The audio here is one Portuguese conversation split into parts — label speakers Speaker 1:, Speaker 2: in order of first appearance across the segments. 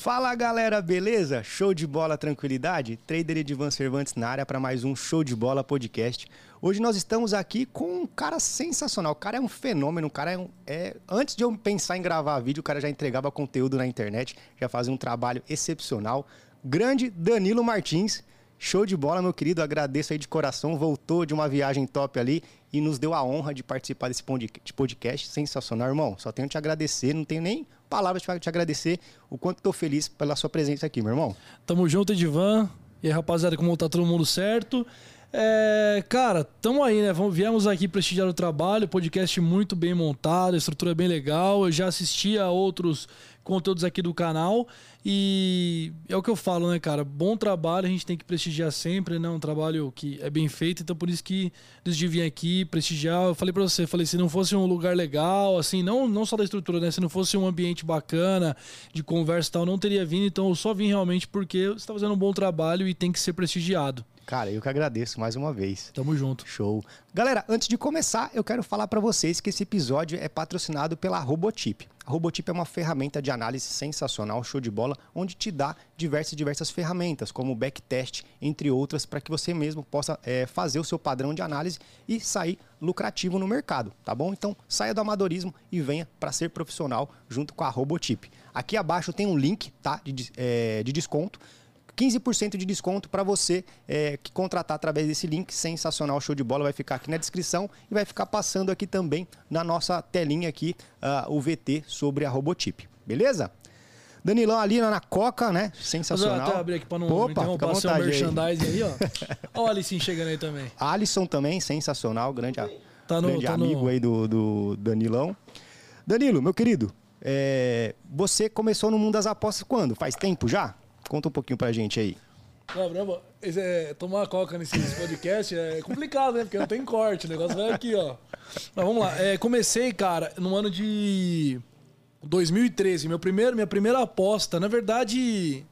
Speaker 1: Fala galera, beleza? Show de bola, tranquilidade? Trader Edivan Cervantes na área para mais um Show de Bola podcast. Hoje nós estamos aqui com um cara sensacional. O cara é um fenômeno. O cara é, um, é Antes de eu pensar em gravar vídeo, o cara já entregava conteúdo na internet, já fazia um trabalho excepcional. Grande Danilo Martins. Show de bola, meu querido. Agradeço aí de coração. Voltou de uma viagem top ali e nos deu a honra de participar desse podcast. Sensacional, irmão. Só tenho que te agradecer. Não tenho nem palavras para te agradecer o quanto estou feliz pela sua presença aqui, meu irmão.
Speaker 2: Tamo junto, Edivan. E aí, rapaziada, como tá todo mundo certo? É, cara, tamo aí, né? Viemos aqui prestigiar o trabalho, podcast muito bem montado, estrutura bem legal. Eu já assisti a outros conteúdos aqui do canal e é o que eu falo, né, cara? Bom trabalho, a gente tem que prestigiar sempre, né? Um trabalho que é bem feito, então por isso que decidi vir aqui prestigiar. Eu falei para você, falei, se não fosse um lugar legal, assim, não, não só da estrutura, né? Se não fosse um ambiente bacana, de conversa e tal, não teria vindo. Então eu só vim realmente porque você está fazendo um bom trabalho e tem que ser prestigiado.
Speaker 1: Cara, eu que agradeço mais uma vez.
Speaker 2: Tamo junto.
Speaker 1: Show. Galera, antes de começar, eu quero falar para vocês que esse episódio é patrocinado pela Robotip. A Robotip é uma ferramenta de análise sensacional, show de bola, onde te dá diversas diversas ferramentas, como backtest, entre outras, para que você mesmo possa é, fazer o seu padrão de análise e sair lucrativo no mercado, tá bom? Então saia do amadorismo e venha para ser profissional junto com a Robotip. Aqui abaixo tem um link tá, de, é, de desconto 15% de desconto para você é, que contratar através desse link. Sensacional, show de bola. Vai ficar aqui na descrição e vai ficar passando aqui também na nossa telinha aqui uh, o VT sobre a Robotip. Beleza? Danilão ali na Coca, né? Sensacional.
Speaker 2: Vou abrir aqui para não Opa, interromper seu merchandising aí, ó. Olha o Alisson chegando aí também.
Speaker 1: Alisson também, sensacional. Grande, tá no, grande tá amigo no... aí do, do Danilão. Danilo, meu querido, é, você começou no mundo das apostas quando? Faz tempo já? Conta um pouquinho pra gente aí.
Speaker 2: É, tomar coca nesse podcast é complicado, né? Porque não tem corte, o negócio vai aqui, ó. Mas vamos lá. É, comecei, cara, no ano de 2013. Meu primeiro, minha primeira aposta, na verdade,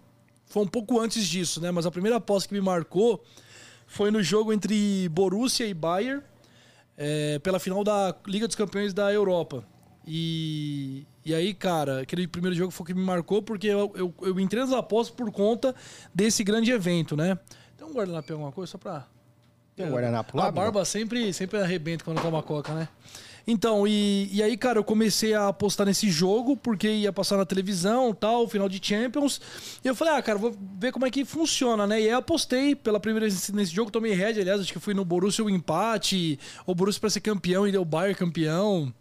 Speaker 2: foi um pouco antes disso, né? Mas a primeira aposta que me marcou foi no jogo entre Borussia e Bayern, é, pela final da Liga dos Campeões da Europa. E, e aí, cara, aquele primeiro jogo foi o que me marcou porque eu, eu, eu entrei nas apostas por conta desse grande evento, né? Tem um guardanapo alguma coisa só pra.
Speaker 1: Tem um guardanapo lá?
Speaker 2: A barba sempre, sempre arrebenta quando toma coca, né? Então, e, e aí, cara, eu comecei a apostar nesse jogo, porque ia passar na televisão tal, final de Champions. E eu falei, ah, cara, vou ver como é que funciona, né? E aí apostei pela primeira vez nesse jogo, tomei head, aliás, acho que fui no Borussia o empate, o Borussia pra ser campeão e deu o Bayern campeão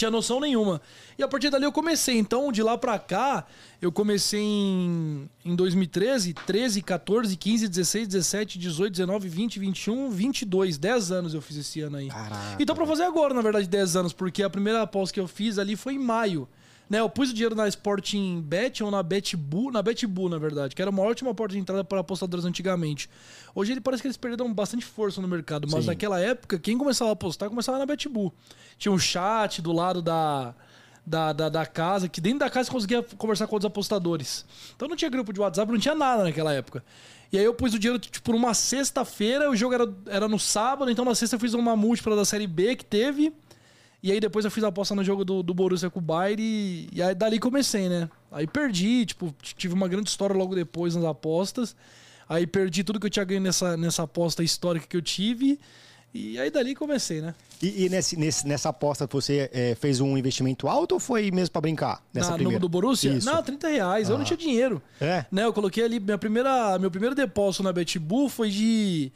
Speaker 2: tinha noção nenhuma. E a partir dali eu comecei. Então, de lá pra cá, eu comecei em, em 2013, 13, 14, 15, 16, 17, 18, 19, 20, 21, 22. 10 anos eu fiz esse ano aí. Caraca. E tô pra fazer agora, na verdade, 10 anos, porque a primeira aposta que eu fiz ali foi em maio. Né, eu pus o dinheiro na Sporting Bet ou na BetBu, na BetBu, na verdade, que era uma ótima porta de entrada para apostadores antigamente. Hoje ele parece que eles perderam bastante força no mercado, mas Sim. naquela época, quem começava a apostar começava na BetBu. Tinha um chat do lado da, da, da, da, casa, que dentro da casa você conseguia conversar com outros apostadores. Então não tinha grupo de WhatsApp, não tinha nada naquela época. E aí eu pus o dinheiro, tipo, numa sexta-feira, o jogo era, era no sábado, então na sexta eu fiz uma múltipla da Série B que teve. E aí depois eu fiz a aposta no jogo do, do Borussia com o Bayern e, e aí dali comecei, né? Aí perdi, tipo, tive uma grande história logo depois nas apostas. Aí perdi tudo que eu tinha ganho nessa, nessa aposta histórica que eu tive. E aí dali comecei, né?
Speaker 1: E, e nesse, nesse, nessa aposta você é, fez um investimento alto ou foi mesmo para brincar?
Speaker 2: Nessa Na, primeira? No do Borussia? Isso. Não, 30 reais. Ah. Eu não ah. tinha dinheiro. É? Né, eu coloquei ali, minha primeira, meu primeiro depósito na Betbull foi de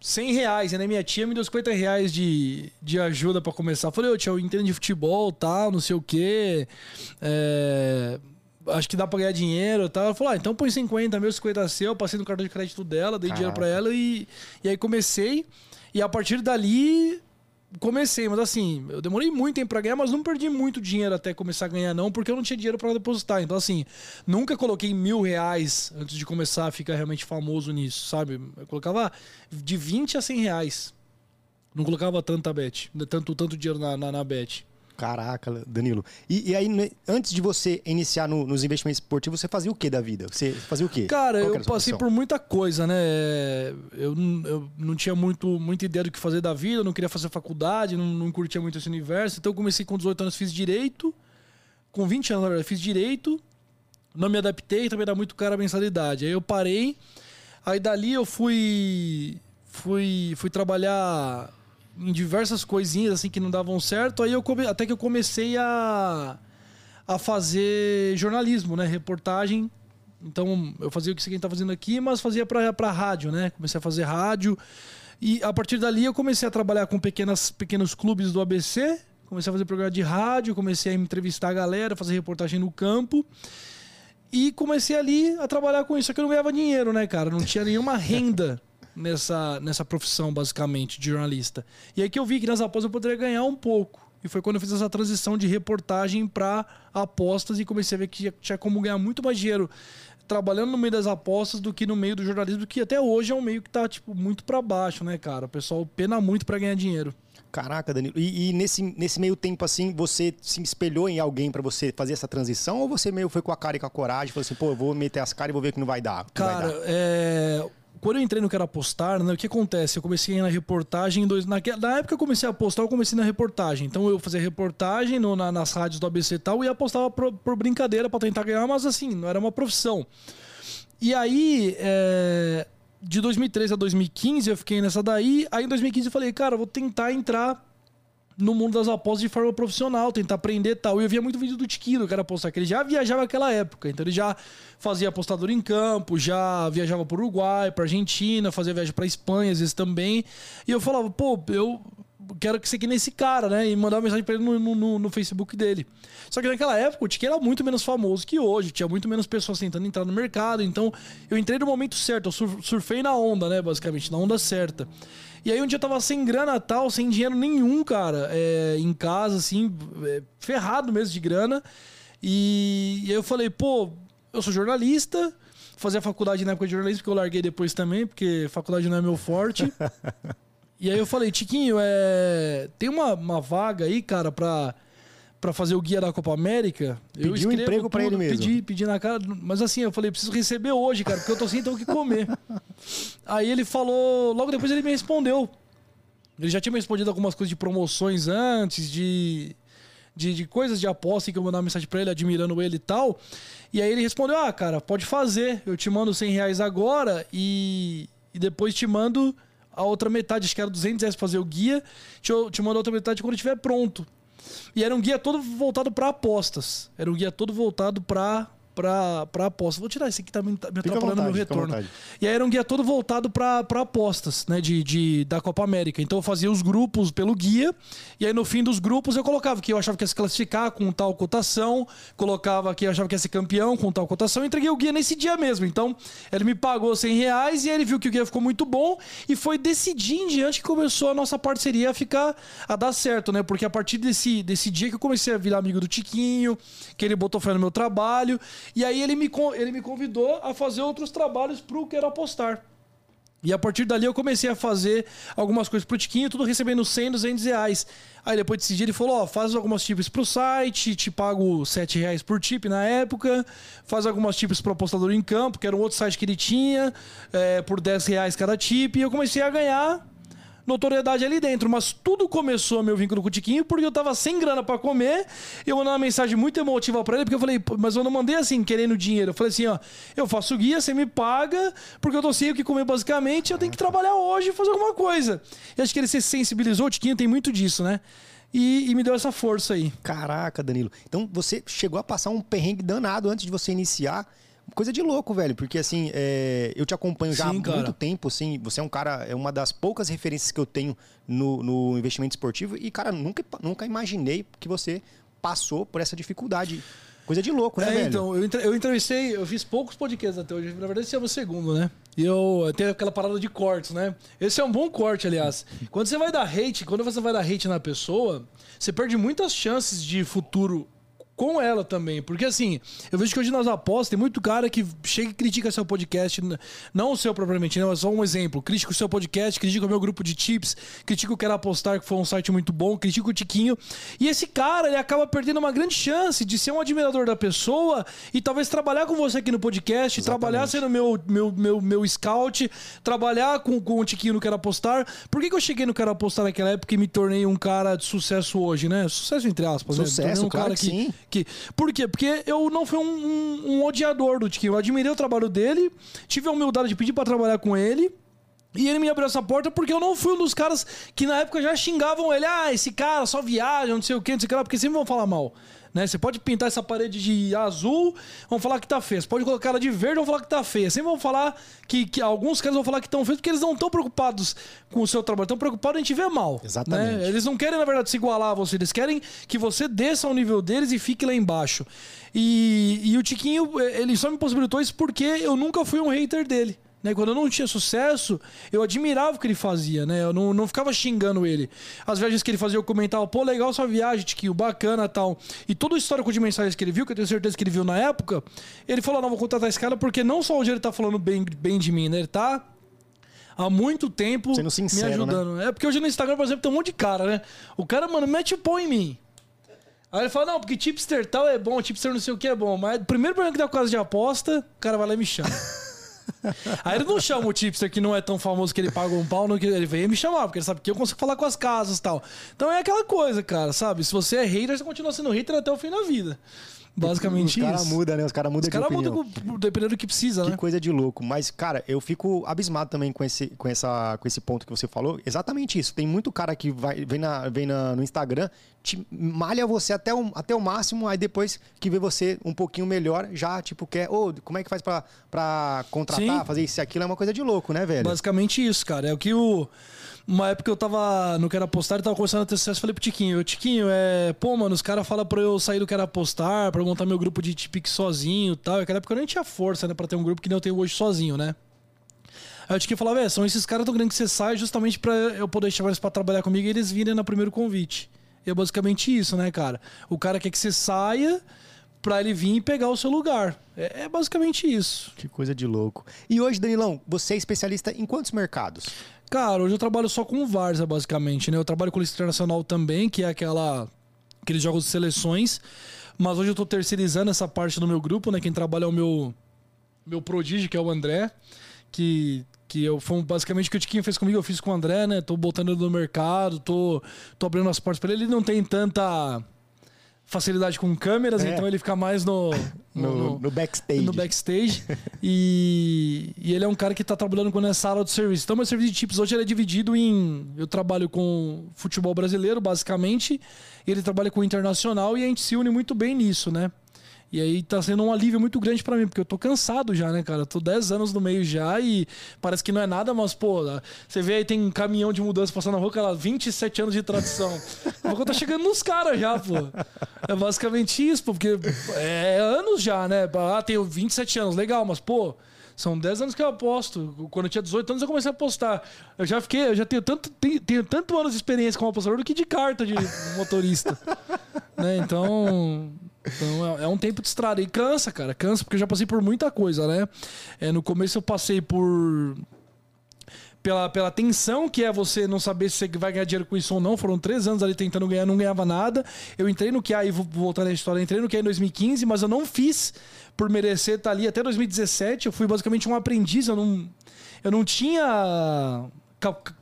Speaker 2: 100 reais, né? Minha tia me deu 50 reais de, de ajuda para começar. Eu falei, ô tia, eu entendo de futebol, tal, não sei o quê. É, acho que dá pra ganhar dinheiro tal. Ela falou, ah, então põe 50, meu 50 seu. Passei no cartão de crédito dela, dei Caraca. dinheiro pra ela e, e aí comecei. E a partir dali comecei, mas assim, eu demorei muito tempo pra ganhar, mas não perdi muito dinheiro até começar a ganhar, não, porque eu não tinha dinheiro para depositar. Então, assim, nunca coloquei mil reais antes de começar a ficar realmente famoso nisso, sabe? Eu colocava de 20 a 100 reais. Não colocava tanta bet, tanto, tanto dinheiro na, na, na bet.
Speaker 1: Caraca, Danilo. E, e aí, né, antes de você iniciar no, nos investimentos esportivos, você fazia o que da vida? Você fazia o quê?
Speaker 2: Cara, eu passei por muita coisa, né? Eu, eu não tinha muito, muita ideia do que fazer da vida, não queria fazer faculdade, não, não curtia muito esse universo. Então eu comecei com 18 anos, fiz direito. Com 20 anos, na verdade, fiz direito. Não me adaptei, também era muito cara a mensalidade. Aí eu parei. Aí dali eu fui fui fui trabalhar em diversas coisinhas assim que não davam certo. Aí eu come... até que eu comecei a a fazer jornalismo, né, reportagem. Então eu fazia o que você está fazendo aqui, mas fazia para para rádio, né? Comecei a fazer rádio. E a partir dali eu comecei a trabalhar com pequenas, pequenos clubes do ABC, comecei a fazer programa de rádio, comecei a entrevistar a galera, fazer reportagem no campo. E comecei ali a trabalhar com isso. Só que eu não ganhava dinheiro, né, cara? Não tinha nenhuma renda nessa, nessa profissão, basicamente, de jornalista. E aí que eu vi que nas apostas eu poderia ganhar um pouco. E foi quando eu fiz essa transição de reportagem para apostas e comecei a ver que tinha como ganhar muito mais dinheiro trabalhando no meio das apostas do que no meio do jornalismo, que até hoje é um meio que tá, tipo, muito para baixo, né, cara? O pessoal pena muito para ganhar dinheiro.
Speaker 1: Caraca, Danilo. E, e, nesse, nesse meio tempo, assim, você se espelhou em alguém para você fazer essa transição? Ou você meio foi com a cara e com a coragem? Falou assim, pô, eu vou meter as caras e vou ver que não vai dar?
Speaker 2: Cara,
Speaker 1: vai dar.
Speaker 2: é quando eu entrei no Quero Apostar, né, o que acontece? Eu comecei na reportagem. Dois, na, na época eu comecei a apostar, eu comecei na reportagem. Então eu fazia reportagem no, na, nas rádios do ABC e tal e apostava por, por brincadeira para tentar ganhar, mas assim, não era uma profissão. E aí, é, de 2013 a 2015, eu fiquei nessa daí. Aí em 2015 eu falei, cara, vou tentar entrar no mundo das apostas de forma profissional, tentar aprender tal. E eu via muito vídeo do Tiquinho, do cara apostar, que ele já viajava naquela época. Então ele já fazia apostador em campo, já viajava para Uruguai, para Argentina, fazia viagem para Espanha às vezes também. E eu falava, pô, eu quero que que nesse cara, né? E mandar uma mensagem para ele no, no, no, Facebook dele. Só que naquela época o Tiki era muito menos famoso que hoje, tinha muito menos pessoas tentando entrar no mercado. Então eu entrei no momento certo, eu surfei na onda, né? Basicamente, na onda certa. E aí um dia eu tava sem grana tal, sem dinheiro nenhum, cara, é, em casa, assim, é, ferrado mesmo de grana. E, e aí eu falei, pô, eu sou jornalista, fazia faculdade na época de jornalismo, que eu larguei depois também, porque faculdade não é meu forte. E aí eu falei, Tiquinho, é... tem uma, uma vaga aí, cara, pra, pra fazer o guia da Copa América.
Speaker 1: Pediu um emprego para ele mesmo.
Speaker 2: Pedi, pedi na cara. Mas assim, eu falei, preciso receber hoje, cara, porque eu tô sem ter o que comer. aí ele falou, logo depois ele me respondeu. Ele já tinha me respondido algumas coisas de promoções antes, de, de, de coisas de aposta que eu mandava mensagem pra ele, admirando ele e tal. E aí ele respondeu: Ah, cara, pode fazer. Eu te mando 100 reais agora e, e depois te mando a outra metade, acho que era 200 reais pra fazer o guia, te, te mando a outra metade quando estiver pronto. E era um guia todo voltado para apostas. Era um guia todo voltado para para apostas. Vou tirar esse aqui que tá me, tá me atrapalhando meu retorno. E aí era um guia todo voltado para apostas, né? De, de, da Copa América. Então eu fazia os grupos pelo guia, e aí no fim dos grupos eu colocava que eu achava que ia se classificar com tal cotação, colocava que eu achava que ia ser campeão com tal cotação, e entreguei o guia nesse dia mesmo. Então ele me pagou 100 reais e aí ele viu que o guia ficou muito bom, e foi dia em diante que começou a nossa parceria a ficar a dar certo, né? Porque a partir desse, desse dia que eu comecei a virar amigo do Tiquinho, que ele botou fé no meu trabalho, e aí ele me, ele me convidou a fazer outros trabalhos pro Quero Apostar. E a partir dali eu comecei a fazer algumas coisas pro Tiquinho, tudo recebendo 100, 200 reais. Aí depois desse dia ele falou, ó, faz algumas tips pro site, te pago 7 reais por tip na época, faz algumas tips pro apostador em campo, que era um outro site que ele tinha, é, por 10 reais cada tip, e eu comecei a ganhar notoriedade ali dentro. Mas tudo começou meu vínculo com o Tiquinho porque eu tava sem grana para comer. Eu mandei uma mensagem muito emotiva para ele, porque eu falei, mas eu não mandei assim, querendo dinheiro. Eu falei assim, ó, eu faço guia, você me paga, porque eu tô sem o que comer basicamente, eu tenho que trabalhar hoje e fazer alguma coisa. E acho que ele se sensibilizou, o Tiquinho tem muito disso, né? E, e, me deu essa força aí.
Speaker 1: Caraca, Danilo. Então você chegou a passar um perrengue danado antes de você iniciar coisa de louco, velho. Porque assim, é, eu te acompanho já Sim, há cara. muito tempo, assim. Você é um cara, é uma das poucas referências que eu tenho no, no investimento esportivo. E, cara, nunca, nunca imaginei que você passou por essa dificuldade. Coisa de louco, né, é, velho?
Speaker 2: Então, eu, eu entrevistei, eu fiz poucos podcasts até hoje. Na verdade, esse é o segundo, né? E eu tenho aquela parada de cortes, né? Esse é um bom corte, aliás. Quando você vai dar hate, quando você vai dar hate na pessoa, você perde muitas chances de futuro com ela também. Porque assim, eu vejo que hoje nas apostas tem muito cara que chega e critica seu podcast, não o seu propriamente, não, é só um exemplo. Critica o seu podcast, critica o meu grupo de tips, critica o Quero Apostar, que foi um site muito bom, critica o Tiquinho. E esse cara, ele acaba perdendo uma grande chance de ser um admirador da pessoa e talvez trabalhar com você aqui no podcast, Exatamente. trabalhar sendo meu, meu, meu, meu scout, trabalhar com, com o Tiquinho no Quero Apostar. Por que, que eu cheguei no Quero Apostar naquela época e me tornei um cara de sucesso hoje, né? Sucesso entre aspas,
Speaker 1: sucesso,
Speaker 2: né? Um
Speaker 1: claro cara que, sim
Speaker 2: Que, por quê? Porque eu não fui um, um, um odiador do Tiquinho. Eu admirei o trabalho dele, tive a humildade de pedir para trabalhar com ele. E ele me abriu essa porta porque eu não fui um dos caras que na época já xingavam ele. Ah, esse cara só viaja, não sei o que, não sei o que lá, porque sempre vão falar mal. Né? Você pode pintar essa parede de azul, vão falar que tá feia. Você pode colocar ela de verde, vão falar que tá feia. Sempre vão falar que, que alguns caras vão falar que estão feios porque eles não estão preocupados com o seu trabalho, estão preocupados em te ver mal.
Speaker 1: Exatamente.
Speaker 2: Né? Eles não querem, na verdade, se igualar a você, eles querem que você desça ao nível deles e fique lá embaixo. E, e o Tiquinho, ele só me possibilitou isso porque eu nunca fui um hater dele. Né? Quando eu não tinha sucesso, eu admirava o que ele fazia, né? Eu não, não ficava xingando ele. As viagens que ele fazia, eu comentava, pô, legal sua viagem, Tiquinho, bacana tal. E todo o histórico de mensagens que ele viu, que eu tenho certeza que ele viu na época, ele falou, não, vou contratar esse cara porque não só hoje ele tá falando bem, bem de mim, né? Ele tá há muito tempo
Speaker 1: sincero,
Speaker 2: me ajudando. Né? É porque hoje no Instagram, por exemplo, tem um monte de cara, né? O cara, mano, mete o pau em mim. Aí ele fala, não, porque tipster tal é bom, tipster não sei o que é bom. Mas primeiro problema que dá por causa de aposta, o cara vai lá e me chama. Aí ele não chama o tipster que não é tão famoso que ele paga um pau, não, que ele vem me chamar, porque ele sabe que eu consigo falar com as casas e tal. Então é aquela coisa, cara, sabe? Se você é hater, você continua sendo hater até o fim da vida. Basicamente
Speaker 1: Os caras
Speaker 2: isso.
Speaker 1: mudam, né? Os caras mudam
Speaker 2: Os
Speaker 1: de
Speaker 2: caras
Speaker 1: opinião.
Speaker 2: mudam dependendo do que precisa,
Speaker 1: Que
Speaker 2: né?
Speaker 1: coisa de louco. Mas, cara, eu fico abismado também com esse, com essa, com esse ponto que você falou. Exatamente isso. Tem muito cara que vai, vem, na, vem na, no Instagram, te malha você até o, até o máximo, aí depois que vê você um pouquinho melhor, já, tipo, quer. Ô, como é que faz pra, pra contratar,
Speaker 2: Sim.
Speaker 1: fazer isso e aquilo? É uma coisa de louco, né, velho?
Speaker 2: Basicamente isso, cara. É o que o. Uma época eu tava no Quero Apostar e tava começando a ter sucesso. Falei pro Tiquinho, Tiquinho, é. Pô, mano, os caras falam pra eu sair do Quero Apostar, pra eu montar meu grupo de Tipic sozinho e tal. Naquela época eu nem tinha força, né, pra ter um grupo que nem eu tenho hoje sozinho, né? Aí o Tiquinho falava, é, são esses caras tão grandes que você sai justamente pra eu poder chamar eles pra trabalhar comigo e eles virem no primeiro convite. E é basicamente isso, né, cara? O cara quer que você saia pra ele vir e pegar o seu lugar. É, é basicamente isso.
Speaker 1: Que coisa de louco. E hoje, Danilão, você é especialista em quantos mercados?
Speaker 2: Cara, hoje eu trabalho só com Varsa, basicamente, né? Eu trabalho com lista internacional também, que é aquela aqueles jogos de seleções. Mas hoje eu tô terceirizando essa parte do meu grupo, né? Quem trabalha é o meu meu prodígio, que é o André, que que eu foi basicamente o que o Tiquinho fez comigo, eu fiz com o André, né? Tô botando ele no mercado, tô tô abrindo as portas para ele. Ele não tem tanta facilidade com câmeras,
Speaker 1: É.
Speaker 2: então ele fica mais no
Speaker 1: No,
Speaker 2: no-
Speaker 1: no backstage.
Speaker 2: no backstage. e, e ele é um cara que tá trabalhando com essa sala de serviço. Então, meu serviço de tips hoje ele é dividido em. Eu trabalho com futebol brasileiro, basicamente. E ele trabalha com internacional e a gente se une muito bem nisso, né? E aí tá sendo um alívio muito grande pra mim, porque eu tô cansado já, né, cara? Eu tô 10 anos no meio já e parece que não é nada, mas, pô, você vê aí tem um caminhão de mudança passando na rua, cara, 27 anos de tradição. Eu tô chegando nos caras já, pô. É basicamente isso, pô, porque é anos já, né? Ah, tenho 27 anos, legal, mas, pô. São 10 anos que eu aposto. Quando eu tinha 18 anos, eu comecei a apostar. Eu já fiquei, eu já tenho tanto, tenho, tenho tanto anos de experiência como apostador do que de carta de motorista. né? Então, então é, é um tempo de estrada. E cansa, cara, cansa, porque eu já passei por muita coisa, né? É, no começo eu passei por. Pela, pela tensão que é você não saber se você vai ganhar dinheiro com isso ou não. Foram três anos ali tentando ganhar, não ganhava nada. Eu entrei no QA, e vou voltar na história, entrei no QA em 2015, mas eu não fiz por merecer estar ali até 2017. Eu fui basicamente um aprendiz, eu não, eu não tinha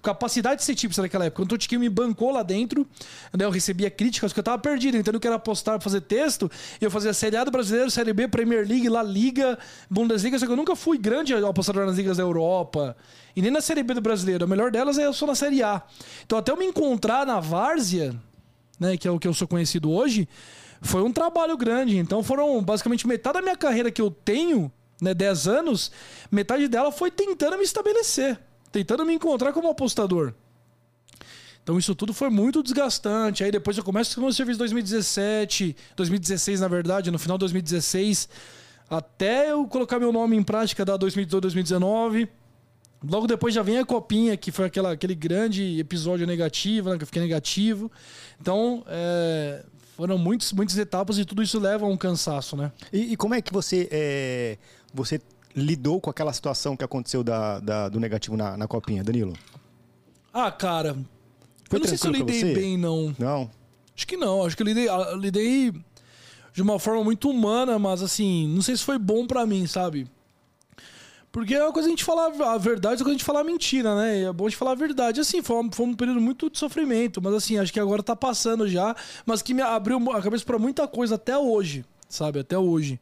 Speaker 2: capacidade de ser tipo naquela época. Quando o Tiquinho me bancou lá dentro, né, eu recebia críticas, porque eu tava perdido, entendeu? Que era postar, fazer texto, eu fazia Série A do Brasileiro, Série B, Premier League, La Liga, Bundesliga, só que eu nunca fui grande apostador nas ligas da Europa. E nem na Série B do Brasileiro. A melhor delas é eu sou na Série A. Então até eu me encontrar na Várzea, né, que é o que eu sou conhecido hoje, foi um trabalho grande. Então foram basicamente metade da minha carreira que eu tenho, né, 10 anos, metade dela foi tentando me estabelecer, tentando me encontrar como apostador. Então isso tudo foi muito desgastante. Aí depois eu começo com o meu serviço em 2017, 2016 na verdade, no final de 2016, até eu colocar meu nome em prática da 2018, 2019. Logo depois já vem a copinha, que foi aquela, aquele grande episódio negativo, né, que eu fiquei negativo. Então, é, foram muitos, muitas etapas e tudo isso leva a um cansaço, né?
Speaker 1: E, e como é que você, é, você lidou com aquela situação que aconteceu da, da- do negativo na, na copinha, Danilo?
Speaker 2: Ah, cara,
Speaker 1: Foi
Speaker 2: eu não sei se eu lidei bem, não.
Speaker 1: Não?
Speaker 2: Acho que não, acho que eu lidei, ah, eu lidei de uma forma muito humana, mas assim, não sei se foi bom pra mim, sabe? Porque é uma coisa a gente falar a verdade, é coisa a gente falar a mentira, né? E é bom a gente falar a verdade. Assim, foi um, foi um período muito de sofrimento, mas assim, acho que agora tá passando já, mas que me abriu a cabeça para muita coisa até hoje, sabe? Até hoje.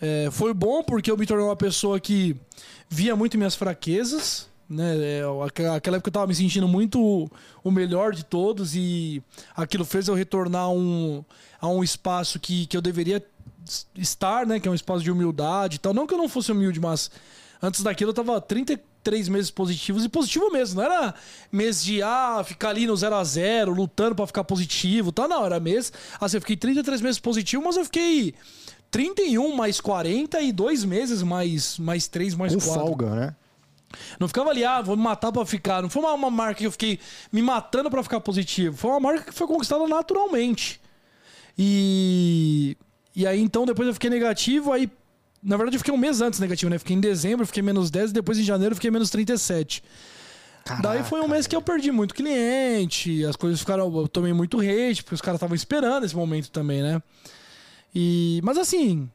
Speaker 2: É, foi bom porque eu me tornei uma pessoa que via muito minhas fraquezas, né? É, aquela época eu tava me sentindo muito o melhor de todos e aquilo fez eu retornar um, a um espaço que, que eu deveria estar, né? Que é um espaço de humildade e tal. Não que eu não fosse humilde, mas Antes daquilo eu tava 33 meses positivos e positivo mesmo. Não era mês de ah, ficar ali no 0 a 0 lutando para ficar positivo. Tá, não, era mês. Assim, eu fiquei 33 meses positivo, mas eu fiquei 31 mais 40 e dois meses mais, mais 3 mais Com 4.
Speaker 1: folga, né?
Speaker 2: Não ficava ali, ah, vou me matar pra ficar. Não foi uma, uma marca que eu fiquei me matando para ficar positivo. Foi uma marca que foi conquistada naturalmente. E. E aí, então, depois eu fiquei negativo, aí na verdade, eu fiquei um mês antes negativo, né? Fiquei em dezembro, fiquei menos 10, e depois em janeiro fiquei menos 37. Caraca, Daí foi um mês que eu perdi muito cliente, as coisas ficaram. Eu tomei muito hate, porque os caras estavam esperando esse momento também, né? E, mas assim,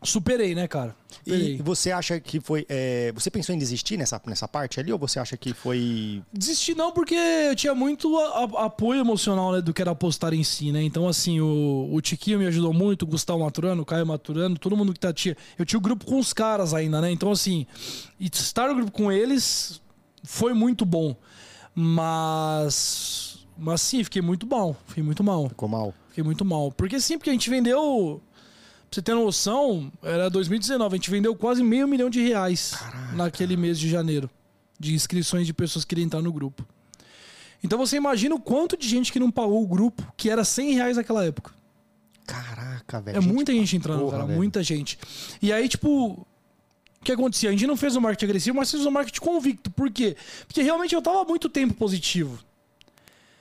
Speaker 2: Superei, né, cara? Superei.
Speaker 1: E você acha que foi. É, você pensou em desistir nessa, nessa parte ali? Ou você acha que foi.
Speaker 2: Desistir não, porque eu tinha muito a, a, apoio emocional né, do que era apostar em si, né? Então, assim, o, o Tiquinho me ajudou muito, o Gustavo Maturano, o Caio Maturano, todo mundo que tá. Tinha, eu tinha o grupo com os caras ainda, né? Então, assim, estar no grupo com eles foi muito bom. Mas. Mas sim, fiquei muito mal. Fiquei muito mal.
Speaker 1: Ficou mal?
Speaker 2: Fiquei muito mal. Porque sim, porque a gente vendeu Pra você ter noção, era 2019, a gente vendeu quase meio milhão de reais Caraca. naquele mês de janeiro. De inscrições de pessoas que queriam entrar no grupo. Então você imagina o quanto de gente que não pagou o grupo, que era 100 reais naquela época.
Speaker 1: Caraca, velho.
Speaker 2: É gente muita gente entrando, porra, cara. Velho. Muita gente. E aí, tipo, o que acontecia? A gente não fez o marketing agressivo, mas fez o marketing convicto. Por quê? Porque realmente eu tava muito tempo positivo.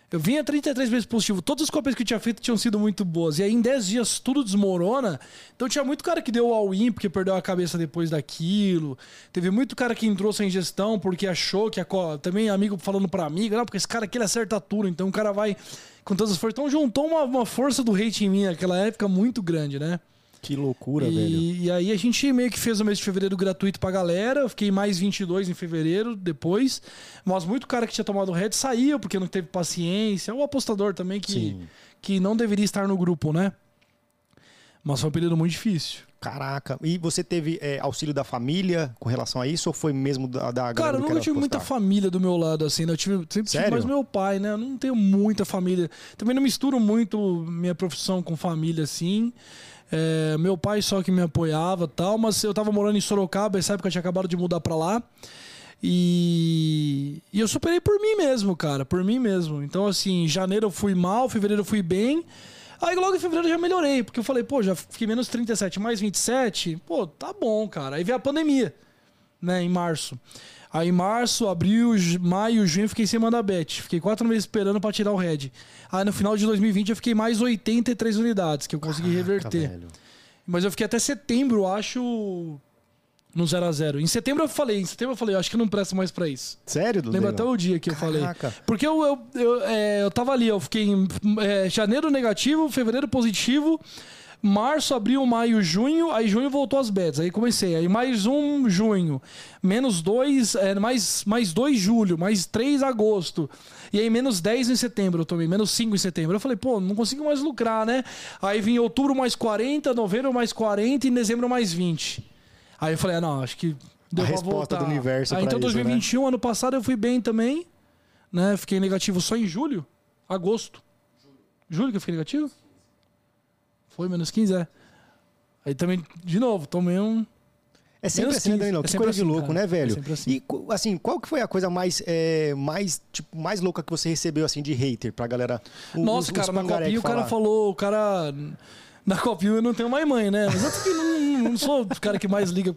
Speaker 2: Eu vinha 33 vezes positivo. Todas as copias que eu tinha feito tinham sido muito boas. E aí, em 10 dias, tudo desmorona. Então, tinha muito cara que deu all-in porque perdeu a cabeça depois daquilo. Teve muito cara que entrou sem gestão porque achou que a. Também amigo falando pra amiga, não, porque esse cara aqui ele acerta tudo. Então, o cara vai com todas as forças. Então, juntou uma, uma força do hate em mim naquela época muito grande, né?
Speaker 1: Que loucura,
Speaker 2: e,
Speaker 1: velho.
Speaker 2: E aí a gente meio que fez o mês de fevereiro gratuito pra galera. Eu fiquei mais 22 em fevereiro depois. Mas muito cara que tinha tomado red saiu porque não teve paciência. O apostador também que, que não deveria estar no grupo, né? Mas foi um período muito difícil.
Speaker 1: Caraca. E você teve é, auxílio da família com relação a isso ou foi mesmo da, da
Speaker 2: Cara, eu nunca tive muita família do meu lado, assim, né? Eu tive, sempre Sério? tive mais meu pai, né? Eu não tenho muita família. Também não misturo muito minha profissão com família, assim. É, meu pai só que me apoiava tal, mas eu tava morando em Sorocaba, essa época eu tinha acabado de mudar pra lá. E, e eu superei por mim mesmo, cara, por mim mesmo. Então, assim, em janeiro eu fui mal, fevereiro eu fui bem. Aí logo em fevereiro eu já melhorei, porque eu falei, pô, já fiquei menos 37, mais 27, pô, tá bom, cara. Aí veio a pandemia, né, em março. Aí março, abril, maio, junho eu fiquei sem mandar bet. Fiquei quatro meses esperando para tirar o red. Aí no final de 2020 eu fiquei mais 83 unidades que eu consegui Caraca, reverter. Velho. Mas eu fiquei até setembro, acho, no 0 a 0 Em setembro eu falei, em setembro eu falei, acho que não presto mais para isso.
Speaker 1: Sério, Dudu?
Speaker 2: Lembro até o dia que Caraca. eu falei. Porque eu, eu, eu, é, eu tava ali, eu fiquei em é, janeiro negativo, fevereiro positivo, março, abril, maio, junho, aí junho voltou as bets. Aí comecei. Aí mais um junho, menos dois, é, mais, mais dois julho, mais três agosto. E aí menos 10 em setembro eu tomei, menos 5 em setembro. Eu falei, pô, não consigo mais lucrar, né? Aí vim outubro mais 40, novembro mais 40 e dezembro mais 20. Aí eu falei, ah, não, acho que
Speaker 1: deu a resposta voltar. do universo
Speaker 2: Aí então
Speaker 1: isso,
Speaker 2: 2021,
Speaker 1: né?
Speaker 2: ano passado eu fui bem também, né? Fiquei negativo só em julho, agosto. Julho que eu fiquei negativo? Foi menos 15, é. Aí também, de novo, tomei um.
Speaker 1: É sempre menos assim, 15. né? É que coisa assim, de louco, cara. né, velho? É assim. E, assim, qual que foi a coisa mais, é, mais, tipo, mais louca que você recebeu, assim, de hater pra galera?
Speaker 2: O, Nossa, os, cara, os na copinha o cara falou, o cara... Na copinha eu não tenho mais mãe, né? Mas eu não, não sou o cara que mais liga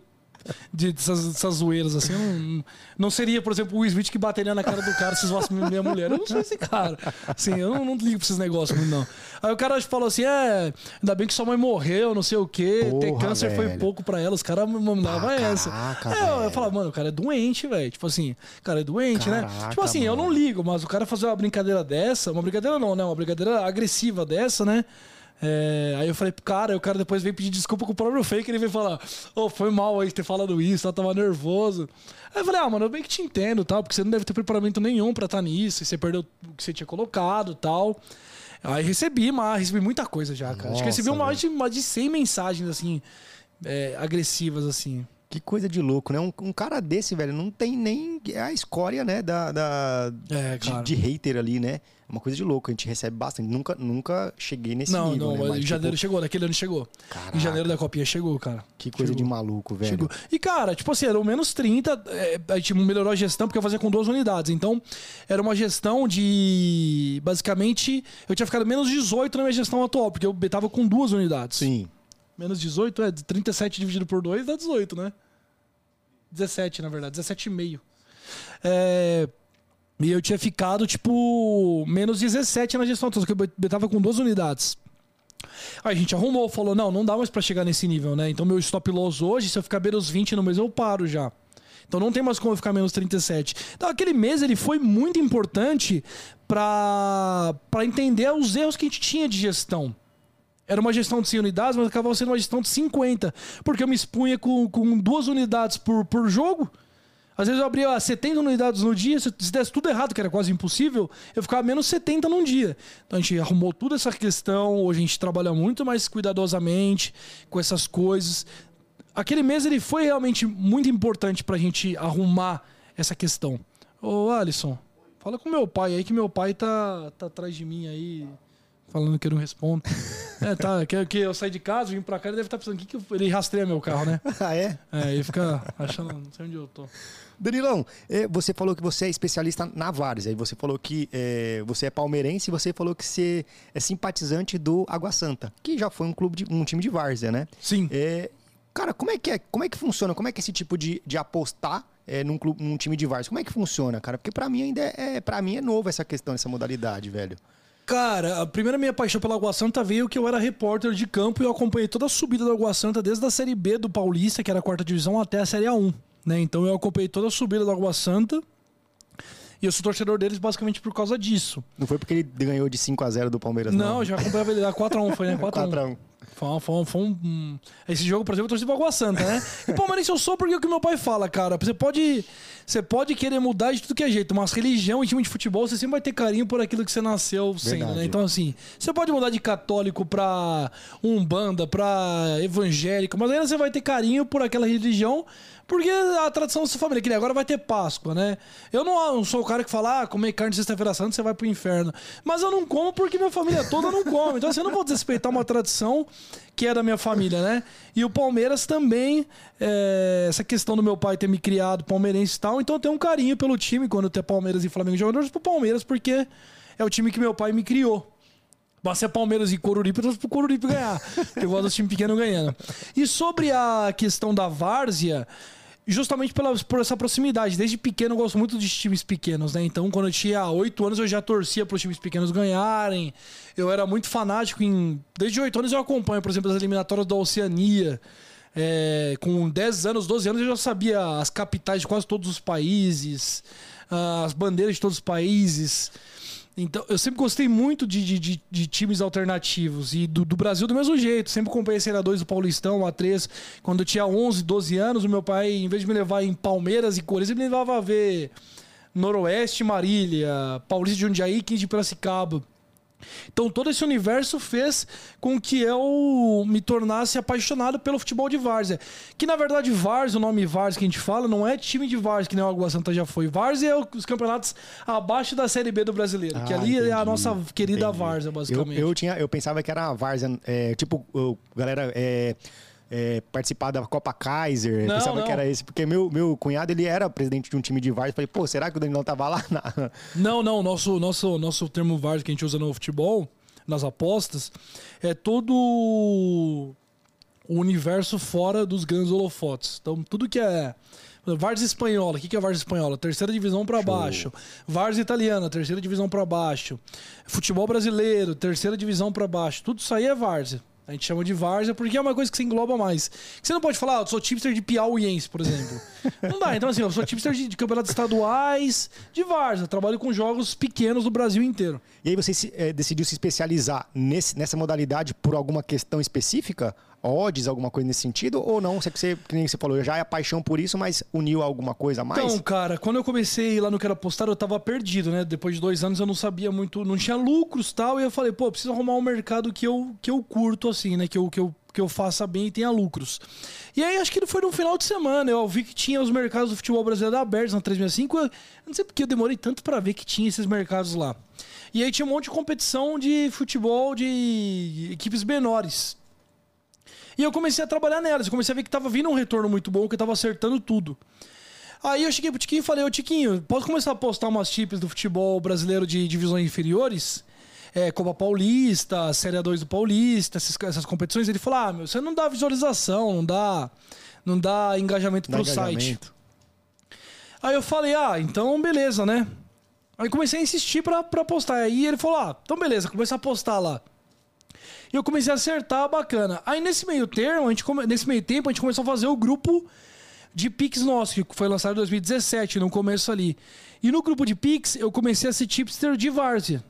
Speaker 2: de, dessas, dessas zoeiras, assim. Não, não, seria, por exemplo, o Smith que bateria na cara do cara se zoasse minha mulher. Eu não sou esse cara. Assim, eu não, não ligo pra esses negócios muito, não. Aí o cara falou assim: é, ainda bem que sua mãe morreu, não sei o quê. Porra, ter câncer velho. foi pouco pra ela. Os caras me mandavam essa. É, eu falava, mano, o cara é doente, velho. Tipo assim, o cara é doente, né? caraca, né? Tipo assim, mano. eu não ligo, mas o cara fazer uma brincadeira dessa, uma brincadeira não, né? Uma brincadeira agressiva dessa, né? É, aí eu falei, cara, o cara depois veio pedir desculpa com o próprio fake, ele veio falar, ô, oh, foi mal aí ter falado isso, eu tava nervoso. Aí eu falei, ah, mano, eu bem que te entendo, tal, porque você não deve ter preparamento nenhum pra estar tá nisso, e você perdeu o que você tinha colocado tal. Aí recebi, mas recebi muita coisa já, cara. Nossa, Acho que recebi mais de, mais de 100 mensagens, assim, é, agressivas, assim.
Speaker 1: Que coisa de louco, né? Um, um, cara desse, velho, não tem nem a escória, né, da, da é, de, de, hater ali, né? É uma coisa de louco, a gente recebe bastante. Nunca, nunca cheguei nesse
Speaker 2: não,
Speaker 1: nível,
Speaker 2: Não,
Speaker 1: né?
Speaker 2: Mas, em janeiro tipo... chegou, naquele ano chegou. Caraca. Em janeiro da copinha chegou, cara.
Speaker 1: Que coisa
Speaker 2: chegou.
Speaker 1: de maluco, velho. Chegou.
Speaker 2: E, cara, tipo assim, era o menos 30, é, a gente melhorou a gestão porque eu fazia com duas unidades. Então, era uma gestão de... Basicamente, eu tinha ficado menos 18 na minha gestão atual, porque eu tava com duas unidades.
Speaker 1: Sim.
Speaker 2: Menos 18 é 37 dividido por 2 dá 18, né? 17, na verdade, 17,5. É, e eu tinha ficado, tipo, menos 17 na gestão, só que eu tava com duas unidades. Aí a gente arrumou, falou, não, não dá mais para chegar nesse nível, né? Então meu stop loss hoje, se eu ficar menos 20 no mês, eu paro já. Então não tem mais como eu ficar menos 37. Então aquele mês ele foi muito importante para entender os erros que a gente tinha de gestão. Era uma gestão de 100 unidades, mas acabava sendo uma gestão de 50. Porque eu me expunha com, com duas unidades por, por jogo. Às vezes eu abria 70 unidades no dia, se desse tudo errado, que era quase impossível, eu ficava menos 70 num dia. Então a gente arrumou toda essa questão, hoje a gente trabalha muito mais cuidadosamente com essas coisas. Aquele mês ele foi realmente muito importante pra gente arrumar essa questão. Ô Alisson, fala com meu pai aí, que meu pai tá, tá atrás de mim aí falando que eu não respondo. é, tá, que, que eu saí de casa, vim pra cá, ele deve estar tá pensando, que, que eu... ele rastreia meu carro, né?
Speaker 1: ah, é?
Speaker 2: É, ele fica achando, não sei onde eu tô.
Speaker 1: Danilão, é, você falou que você é especialista na Várzea, aí você falou que é, você é palmeirense e você falou que você é simpatizante do Água Santa, que já foi um clube de, um time de Várzea, né?
Speaker 2: Sim.
Speaker 1: É, cara, como é que é? Como é que funciona? Como é que é esse tipo de, de apostar é, num, clube, num time de Várzea? Como é que funciona, cara? Porque para mim ainda é, é para mim é novo essa questão, essa modalidade, velho.
Speaker 2: Cara, a primeira minha paixão pela Água Santa veio que eu era repórter de campo e eu acompanhei toda a subida da Água Santa desde a Série B do Paulista, que era a quarta divisão, até a Série A1. Né? Então eu acompanhei toda a subida da Água Santa. E eu sou torcedor deles basicamente por causa disso.
Speaker 1: Não foi porque ele ganhou de 5 a 0 do Palmeiras,
Speaker 2: não? Não, já acompanhava ele. 4x1 foi, né? 4x1. Foi, foi, foi um, Esse jogo, por exemplo, eu torci pra Água Santa, né? E Palmeirense eu sou porque é o que meu pai fala, cara. Você pode, você pode querer mudar de tudo que é jeito, mas religião e time de futebol, você sempre vai ter carinho por aquilo que você nasceu sendo, né? Então, assim, você pode mudar de católico pra umbanda, pra evangélico, mas ainda você vai ter carinho por aquela religião porque a tradição da sua família, que agora vai ter Páscoa, né? Eu não, não sou o cara que fala, ah, comer carne sexta-feira santa, você vai pro inferno. Mas eu não como porque minha família toda não come. Então, assim, eu não vou desrespeitar uma tradição que é da minha família, né? E o Palmeiras também, é, essa questão do meu pai ter me criado palmeirense e tal, então eu tenho um carinho pelo time quando tem Palmeiras e Flamengo jogadores pro Palmeiras, porque é o time que meu pai me criou. Basta ser Palmeiras e Coruripe, eu pro Coruripe ganhar. eu gosto do time pequeno ganhando. E sobre a questão da várzea, justamente pela, por essa proximidade. Desde pequeno eu gosto muito de times pequenos, né? Então, quando eu tinha oito anos, eu já torcia para os times pequenos ganharem. Eu era muito fanático em. Desde oito anos eu acompanho, por exemplo, as eliminatórias da Oceania. É, com 10 anos, 12 anos, eu já sabia as capitais de quase todos os países, as bandeiras de todos os países. Então, eu sempre gostei muito de, de, de, de times alternativos. E do, do, Brasil do mesmo jeito. Sempre comprei a Série 2 do Paulistão, A3. Quando eu tinha 11, 12 anos, o meu pai, em vez de me levar em Palmeiras e Corinthians, ele me levava a ver Noroeste, Marília, Paulista de Jundiaí, 15 de Piracicaba. Então todo esse universo fez com que eu me tornasse apaixonado pelo futebol de várzea. Que na verdade várzea, o nome várzea que a gente fala, não é time de várzea que nem o Água Santa já foi. Várzea é os campeonatos abaixo da Série B do Brasileiro, ah, que ali entendi, é a nossa querida entendi. várzea, basicamente.
Speaker 1: Eu, eu, tinha, eu pensava que era a várzea, é, tipo, galera... É é, participar da Copa Kaiser. Não, pensava não. que era esse, porque meu, meu cunhado ele era presidente de um time de VAR. Falei, pô, será que o Danilão tava lá?
Speaker 2: Não, não. Nosso, nosso, nosso termo VAR que a gente usa no futebol, nas apostas, é todo o universo fora dos grandes holofotes. Então, tudo que é. Vars espanhola, o que é Vars espanhola? Terceira divisão para baixo. Vars italiana, terceira divisão para baixo. Futebol brasileiro, terceira divisão para baixo. Tudo isso aí é Vars. A gente chama de várzea porque é uma coisa que você engloba mais. Você não pode falar, ah, eu sou tipster de piauiense, por exemplo. não dá. Então, assim, eu sou tipster de, de campeonatos estaduais, de várzea. Trabalho com jogos pequenos do Brasil inteiro.
Speaker 1: E aí você se, é, decidiu se especializar nesse, nessa modalidade por alguma questão específica? Odds, alguma coisa nesse sentido? Ou não? Você, você, que nem você falou, já é paixão por isso, mas uniu alguma coisa a mais?
Speaker 2: Então, cara, quando eu comecei lá no que era postar, eu tava perdido, né? Depois de dois anos eu não sabia muito, não tinha lucros tal. E eu falei, pô, preciso arrumar um mercado que eu, que eu curto, assim, né? Que eu, que eu que eu faça bem e tenha lucros. E aí, acho que foi no final de semana. Eu vi que tinha os mercados do futebol brasileiro abertos na 365. Eu não sei porque eu demorei tanto para ver que tinha esses mercados lá. E aí tinha um monte de competição de futebol de equipes menores. E eu comecei a trabalhar nelas. Eu comecei a ver que tava vindo um retorno muito bom, que eu tava acertando tudo. Aí eu cheguei pro Tiquinho e falei, ô Tiquinho, posso começar a postar umas tips do futebol brasileiro de divisões inferiores? É, Copa Paulista, Série A2 do Paulista, essas, essas competições. Ele falou, ah, meu, você não dá visualização, não dá, não dá engajamento dá pro engajamento. site. Aí eu falei, ah, então beleza, né? Aí comecei a insistir pra, pra postar. Aí ele falou, ah, então beleza, comecei a postar lá. E eu comecei a acertar bacana. Aí nesse meio termo, a gente come... nesse meio tempo, a gente começou a fazer o grupo de Pix nosso, que foi lançado em 2017, no começo ali. E no grupo de Pix, eu comecei a ser tipster de várzea.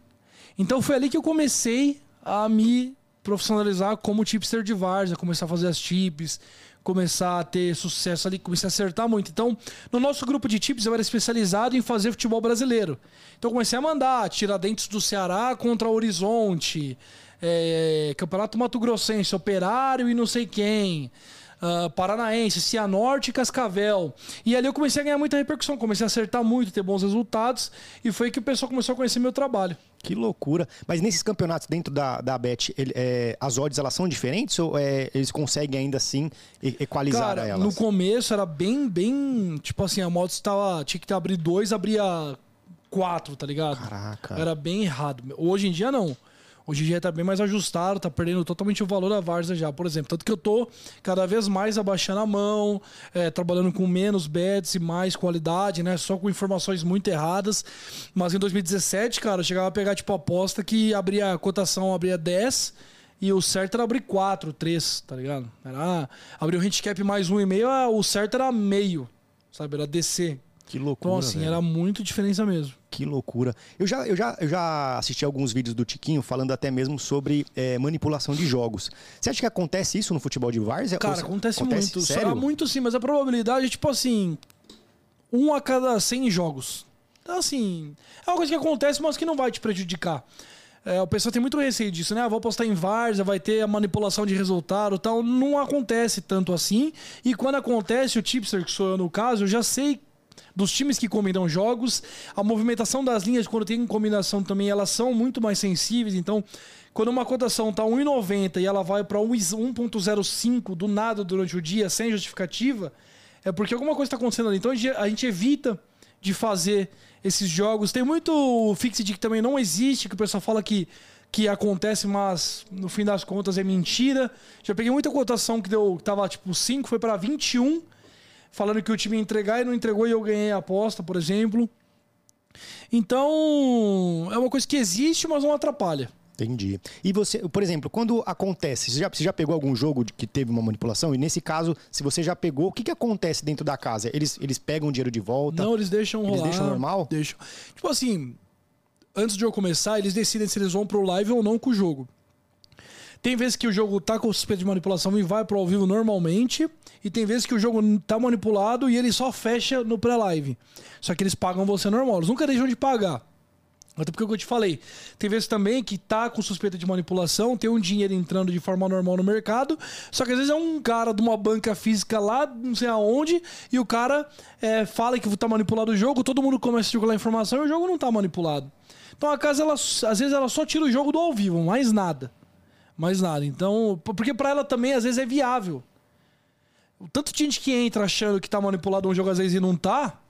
Speaker 2: Então foi ali que eu comecei a me profissionalizar como tipster de várzea, começar a fazer as tips, começar a ter sucesso ali, comecei a acertar muito. Então, no nosso grupo de tips, eu era especializado em fazer futebol brasileiro. Então, comecei a mandar Tiradentes do Ceará contra Horizonte, é, Campeonato Mato Grossense, Operário e não sei quem. Uh, Paranaense, Cianorte e Cascavel. E ali eu comecei a ganhar muita repercussão, comecei a acertar muito, ter bons resultados, e foi que o pessoal começou a conhecer meu trabalho.
Speaker 1: Que loucura. Mas nesses campeonatos dentro da, da Bet, ele, é, as odds elas são diferentes ou é, eles conseguem ainda assim equalizar
Speaker 2: Cara,
Speaker 1: elas?
Speaker 2: No começo era bem, bem. Tipo assim, a moto estava. Tinha que abrir dois, abria quatro, tá ligado?
Speaker 1: Caraca.
Speaker 2: Era bem errado. Hoje em dia não. Hoje em tá bem mais ajustado, tá perdendo totalmente o valor da Varsa já, por exemplo. Tanto que eu tô cada vez mais abaixando a mão, é, trabalhando com menos bets e mais qualidade, né? Só com informações muito erradas. Mas em 2017, cara, eu chegava a pegar tipo aposta que abria a cotação, abria 10 e o certo era abrir 4, 3, tá ligado? Era abrir o handicap mais 1,5, ah, o certo era meio, sabe? Era descer.
Speaker 1: Que loucura.
Speaker 2: Então, assim,
Speaker 1: velho.
Speaker 2: era muito diferença mesmo.
Speaker 1: Que loucura. Eu já, eu, já, eu já assisti alguns vídeos do Tiquinho falando até mesmo sobre é, manipulação de jogos. Você acha que acontece isso no futebol de várzea?
Speaker 2: Cara, acontece, acontece muito.
Speaker 1: Sério?
Speaker 2: muito sim, mas a probabilidade é tipo assim: um a cada 100 jogos. Então, assim, é uma coisa que acontece, mas que não vai te prejudicar. É, o pessoal tem muito receio disso, né? Ah, vou apostar em várzea, vai ter a manipulação de resultado tal. Não acontece tanto assim. E quando acontece, o tipster, que sou eu no caso, eu já sei dos times que combinam jogos. A movimentação das linhas, quando tem combinação também, elas são muito mais sensíveis. Então, quando uma cotação está 1,90 e ela vai para 1,05 do nada durante o dia, sem justificativa, é porque alguma coisa está acontecendo ali. Então, a gente evita de fazer esses jogos. Tem muito fixed que também não existe, que o pessoal fala que que acontece, mas no fim das contas é mentira. Já peguei muita cotação que deu, que tava tipo 5, foi para 21 falando que o time ia entregar e não entregou e eu ganhei a aposta, por exemplo. Então, é uma coisa que existe, mas não atrapalha.
Speaker 1: Entendi. E você, por exemplo, quando acontece, você já, você já pegou algum jogo que teve uma manipulação? E nesse caso, se você já pegou, o que, que acontece dentro da casa? Eles, eles pegam o dinheiro de volta?
Speaker 2: Não, eles deixam
Speaker 1: eles
Speaker 2: rolar.
Speaker 1: Eles deixam normal?
Speaker 2: Deixam. Tipo assim, antes de eu começar, eles decidem se eles vão pro live ou não com o jogo. Tem vezes que o jogo tá com suspeita de manipulação e vai pro ao vivo normalmente. E tem vezes que o jogo tá manipulado e ele só fecha no pré-live. Só que eles pagam você normal. Eles nunca deixam de pagar. Até porque é o que eu te falei. Tem vezes também que tá com suspeita de manipulação, tem um dinheiro entrando de forma normal no mercado, só que às vezes é um cara de uma banca física lá, não sei aonde, e o cara é, fala que tá manipulado o jogo, todo mundo começa a circular informação e o jogo não tá manipulado. Então a casa, ela, às vezes, ela só tira o jogo do ao vivo, mais nada mais nada. Então, porque para ela também às vezes é viável. O tanto de gente que entra achando que tá manipulado um jogo às vezes e não tá,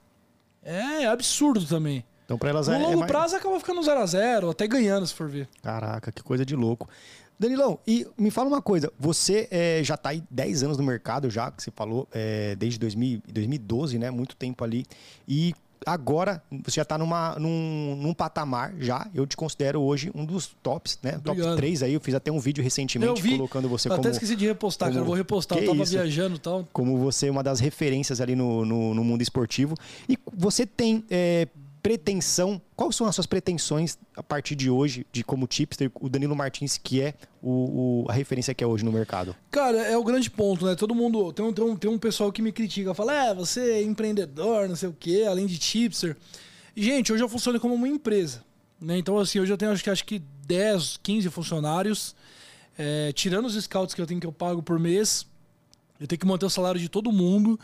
Speaker 2: é absurdo também.
Speaker 1: Então para elas
Speaker 2: no
Speaker 1: é,
Speaker 2: longo
Speaker 1: é mais...
Speaker 2: prazo acaba ficando 0 a 0 até ganhando, se for ver.
Speaker 1: Caraca, que coisa de louco. Danilão, e me fala uma coisa, você é, já está aí 10 anos no mercado já, que você falou, é, desde 2000, 2012, né? Muito tempo ali. E agora você já está numa, num, num patamar já. Eu te considero hoje um dos tops, né? Obrigado. Top 3 aí. Eu fiz até um vídeo recentemente vi, colocando você
Speaker 2: eu
Speaker 1: como.
Speaker 2: Até esqueci de repostar, como, cara. Eu vou repostar. Eu tava isso? viajando e tal.
Speaker 1: Como você é uma das referências ali no, no, no mundo esportivo. E você tem. É, pretensão, quais são as suas pretensões a partir de hoje, de como tipster, o Danilo Martins, que é o, o, a referência que é hoje no mercado?
Speaker 2: Cara, é o grande ponto, né? Todo mundo. Tem um, tem um, tem um pessoal que me critica, fala, é, você é empreendedor, não sei o quê, além de tipster. Gente, hoje eu funciono como uma empresa. Né? Então, assim, hoje eu tenho acho que, acho que 10, 15 funcionários. É, tirando os scouts que eu tenho que eu pago por mês, eu tenho que manter o salário de todo mundo.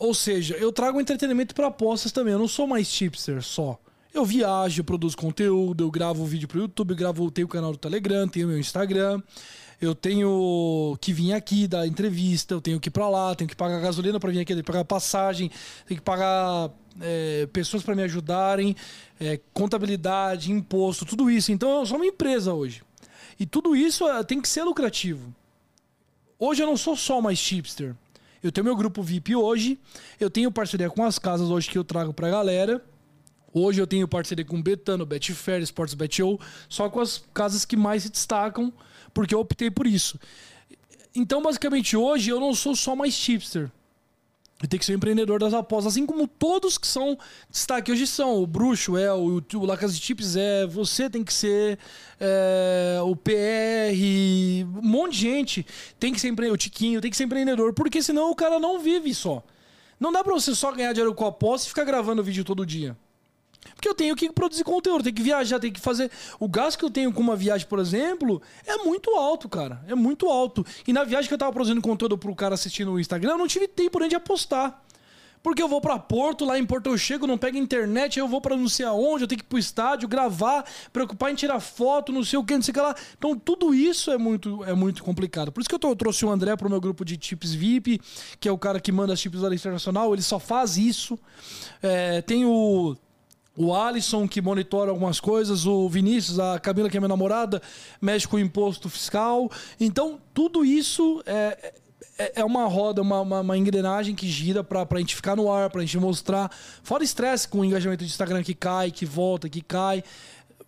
Speaker 2: Ou seja, eu trago entretenimento para apostas também. Eu não sou mais tipster só. Eu viajo, eu produzo conteúdo, eu gravo vídeo pro YouTube, gravo, tenho o canal do Telegram, tenho meu Instagram. Eu tenho que vir aqui dar entrevista, eu tenho que ir pra lá, tenho que pagar gasolina para vir aqui, tenho que pagar passagem, tenho que pagar é, pessoas para me ajudarem, é, contabilidade, imposto, tudo isso. Então eu sou uma empresa hoje. E tudo isso é, tem que ser lucrativo. Hoje eu não sou só mais chipster. Eu tenho meu grupo VIP hoje, eu tenho parceria com as casas hoje que eu trago pra galera. Hoje eu tenho parceria com Betano, Betfair, Sports Bet.io, só com as casas que mais se destacam, porque eu optei por isso. Então, basicamente, hoje eu não sou só mais chipster. E tem que ser empreendedor das apostas, assim como todos que são destaque hoje são. O Bruxo é, o, o Lacas de Chips é, você tem que ser, é, o PR, um monte de gente tem que ser empreendedor, o Tiquinho tem que ser empreendedor, porque senão o cara não vive só. Não dá pra você só ganhar dinheiro com a aposta e ficar gravando vídeo todo dia. Porque eu tenho que produzir conteúdo, tenho que viajar, tenho que fazer. O gasto que eu tenho com uma viagem, por exemplo, é muito alto, cara. É muito alto. E na viagem que eu tava produzindo conteúdo pro cara assistir no Instagram, eu não tive tempo nem de apostar. Porque eu vou para Porto, lá em Porto eu chego, não pego internet, eu vou para não sei aonde, eu tenho que ir pro estádio, gravar, preocupar em tirar foto, não sei o que, não sei o que lá. Então tudo isso é muito, é muito complicado. Por isso que eu, tô, eu trouxe o André pro meu grupo de chips VIP, que é o cara que manda as chips da internacional, ele só faz isso. É, tem o o Alisson, que monitora algumas coisas, o Vinícius, a Camila, que é minha namorada, mexe com o imposto fiscal. Então, tudo isso é, é, é uma roda, uma, uma, uma engrenagem que gira para a gente ficar no ar, para a gente mostrar. Fora estresse com o engajamento de Instagram que cai, que volta, que cai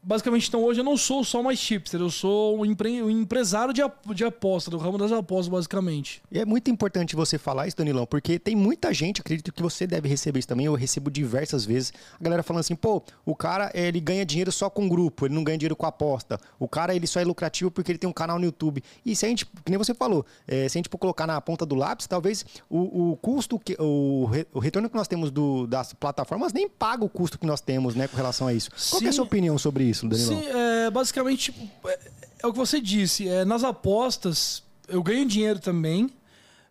Speaker 2: basicamente, então hoje eu não sou só mais chipster, eu sou um, empre um empresário de, de aposta, do ramo das apostas, basicamente.
Speaker 1: E é muito importante você falar isso, Danilão, porque tem muita gente, acredito que você deve receber isso também, eu recebo diversas vezes, a galera falando assim, pô, o cara, ele ganha dinheiro só com grupo, ele não ganha dinheiro com aposta. O cara, ele só é lucrativo porque ele tem um canal no YouTube. E se a gente, que nem você falou, é, se a gente for colocar na ponta do lápis, talvez o, o custo, que, o, o retorno que nós temos do, das plataformas nem paga o custo que nós temos, né, com relação a isso. Qual é a sua opinião sobre isso? Isso?
Speaker 2: Sim, é, basicamente é, é, o que você disse. É, nas apostas, eu ganho dinheiro também.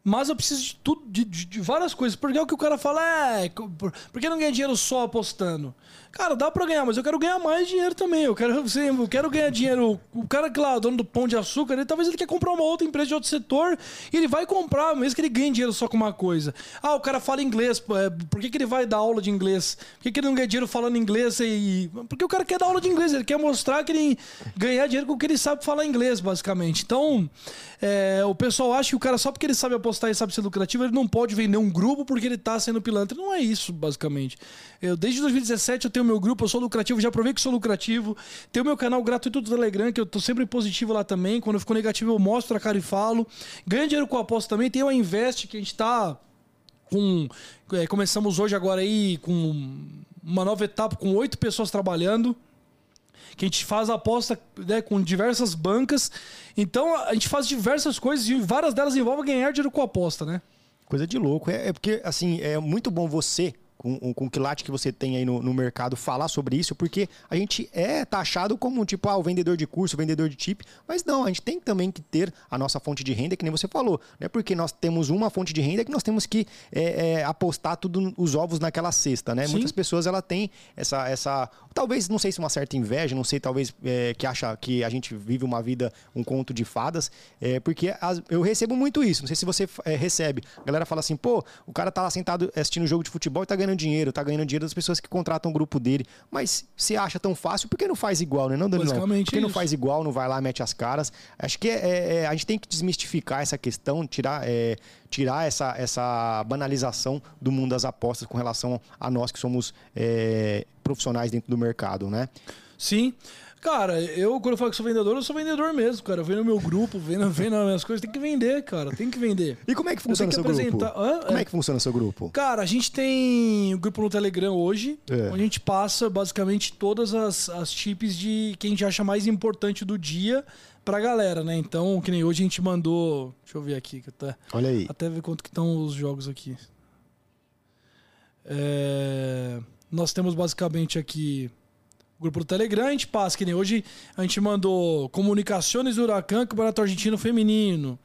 Speaker 2: Mas eu preciso de tudo, de, de, de, várias coisas. Porque é o que o cara fala, é. Por, por que não ganha dinheiro só apostando? Cara, dá pra ganhar, mas eu quero ganhar mais dinheiro também. Eu quero, assim, eu quero ganhar dinheiro. O cara que lá, dono do pão de açúcar, ele, talvez ele quer comprar uma outra empresa de outro setor e ele vai comprar, mesmo que ele ganhe dinheiro só com uma coisa. Ah, o cara fala inglês, é, por que, que ele vai dar aula de inglês? Por que, que ele não ganha dinheiro falando inglês? E... Porque o cara quer dar aula de inglês, ele quer mostrar que ele ganhar dinheiro com o que ele sabe falar inglês, basicamente. Então, é, o pessoal acha que o cara, só porque ele sabe apostar e sabe ser lucrativo, ele não pode vender um grupo porque ele tá sendo pilantra. Não é isso, basicamente. Eu, desde 2017 eu tenho meu grupo, eu sou lucrativo, já provei que sou lucrativo. Tenho meu canal gratuito do Telegram, que eu tô sempre positivo lá também. Quando eu fico negativo, eu mostro a cara e falo. Ganho dinheiro com a aposta também. Tem a Invest, que a gente tá com. É, começamos hoje agora aí com uma nova etapa com oito pessoas trabalhando. Que a gente faz aposta né, com diversas bancas. Então a gente faz diversas coisas e várias delas envolvem ganhar dinheiro com aposta, né?
Speaker 1: Coisa de louco. É, é porque, assim, é muito bom você com, com o quilate que você tem aí no, no, mercado, falar sobre isso, porque a gente é taxado como tipo, ah, o vendedor de curso, o vendedor de chip, mas não, a gente tem também que ter a nossa fonte de renda, que nem você falou, não é porque nós temos uma fonte de renda que nós temos que é, é, apostar tudo os ovos naquela cesta, né? Sim. Muitas pessoas ela tem essa, essa, talvez, não sei se uma certa inveja, não sei, talvez é, que acha que a gente vive uma vida, um conto de fadas, é, porque as, eu recebo muito isso, não sei se você é, recebe, a galera fala assim, pô, o cara tá lá sentado assistindo jogo de futebol e tá ganhando ganhando dinheiro, tá ganhando dinheiro das pessoas que contratam o grupo dele. Mas se acha tão fácil, por que não faz igual, né? Não, Danilão?
Speaker 2: Basicamente
Speaker 1: Por que não
Speaker 2: isso.
Speaker 1: faz igual, não vai lá, mete as caras? Acho que é, é- a gente tem que desmistificar essa questão, tirar, é, tirar essa, essa banalização do mundo das apostas com relação a nós que somos é, profissionais dentro do mercado, né?
Speaker 2: Sim. Cara, eu, quando eu falo que sou vendedor, eu sou vendedor mesmo, cara. Eu vendo meu grupo, vendo, vendo as minhas coisas. Tem que vender, cara. Tem que vender.
Speaker 1: E como é que funciona o seu
Speaker 2: que
Speaker 1: grupo?
Speaker 2: apresentar- Hã?
Speaker 1: Como
Speaker 2: É.
Speaker 1: é que funciona o seu grupo?
Speaker 2: Cara, a gente tem um grupo no Telegram hoje,
Speaker 1: É.
Speaker 2: onde a gente passa basicamente todas as, as chips de que a gente acha mais importante do dia pra galera, né? Então, que nem hoje a gente mandou. Deixa eu ver aqui, que até,
Speaker 1: Olha aí.
Speaker 2: até ver quanto que estão os jogos aqui. É, nós temos basicamente aqui o grupo do Telegram, a gente passa, que nem hoje a gente mandou Comunicações do Huracan, Campeonato Argentino Feminino.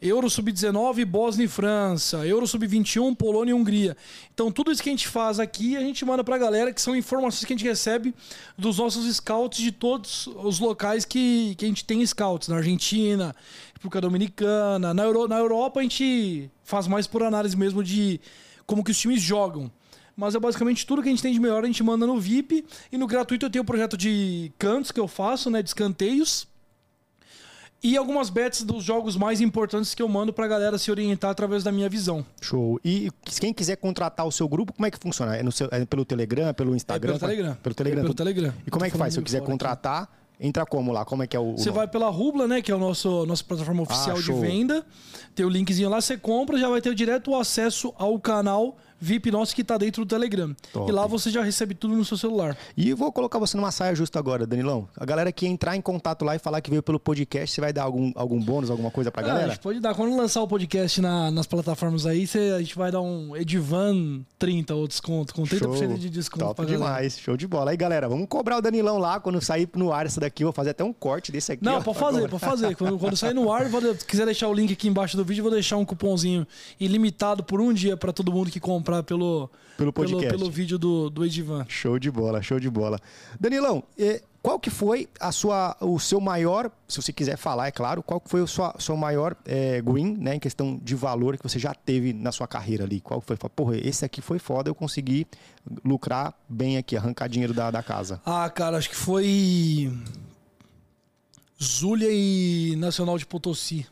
Speaker 2: Euro Sub-19, Bósnia e França. Euro Sub-21, Polônia e Hungria. Então, tudo isso que a gente faz aqui, a gente manda pra galera, que são informações que a gente recebe dos nossos scouts de todos os locais que, que a gente tem scouts. Na Argentina, República Dominicana. Na, Euro- na Europa, a gente faz mais por análise mesmo de como que os times jogam. Mas é basicamente tudo que a gente tem de melhor a gente manda no VIP. E no gratuito eu tenho o projeto de cantos que eu faço, né? De escanteios. E algumas bets dos jogos mais importantes que eu mando pra galera se orientar através da minha visão.
Speaker 1: Show. E quem quiser contratar o seu grupo, como é que funciona? É, no seu- é pelo Telegram, é pelo Instagram?
Speaker 2: É pelo Telegram.
Speaker 1: Pelo Telegram.
Speaker 2: É pelo Telegram.
Speaker 1: E como é que faz? Se eu quiser
Speaker 2: fora aqui.
Speaker 1: contratar, entra como lá? Como é que é o.
Speaker 2: Você vai pela Rubla, né? Que é nosso nossa plataforma oficial de
Speaker 1: show.
Speaker 2: venda. Tem o linkzinho lá, você compra, já vai ter direto o acesso ao canal VIP nosso que tá dentro do Telegram.
Speaker 1: Top.
Speaker 2: E lá você já recebe tudo no seu celular.
Speaker 1: E vou colocar você numa saia justa agora, Danilão. A galera que entrar em contato lá e falar que veio pelo podcast, você vai dar algum, algum bônus, alguma coisa pra
Speaker 2: a
Speaker 1: galera?
Speaker 2: gente pode dar. Quando lançar o podcast na- nas plataformas aí, você- a gente vai dar um Edivan 30 ou desconto, com 30% de desconto
Speaker 1: Top
Speaker 2: pra galera.
Speaker 1: demais, show de bola. Aí, galera, vamos cobrar o Danilão lá quando sair no ar essa daqui. Vou fazer até um corte desse aqui.
Speaker 2: Não,
Speaker 1: ó,
Speaker 2: pode fazer,
Speaker 1: cobrar.
Speaker 2: pode fazer. Quando, quando sair no ar, vou, se quiser deixar o link aqui embaixo do vídeo, eu vou deixar um cupomzinho ilimitado por um dia pra todo mundo que comprar pelo,
Speaker 1: Pelo podcast.
Speaker 2: pelo, vídeo do, do Edivan.
Speaker 1: Show de bola, show de bola. Danilão, qual que foi a sua, o seu maior, se você quiser falar, é claro, qual que foi o sua, seu maior eh, green, né, em questão de valor que você já teve na sua carreira ali? Qual que foi? Porra, esse aqui foi foda, eu consegui lucrar bem aqui, arrancar dinheiro da, da casa.
Speaker 2: Ah, cara, acho que foi. Zulia e Nacional de Potosí.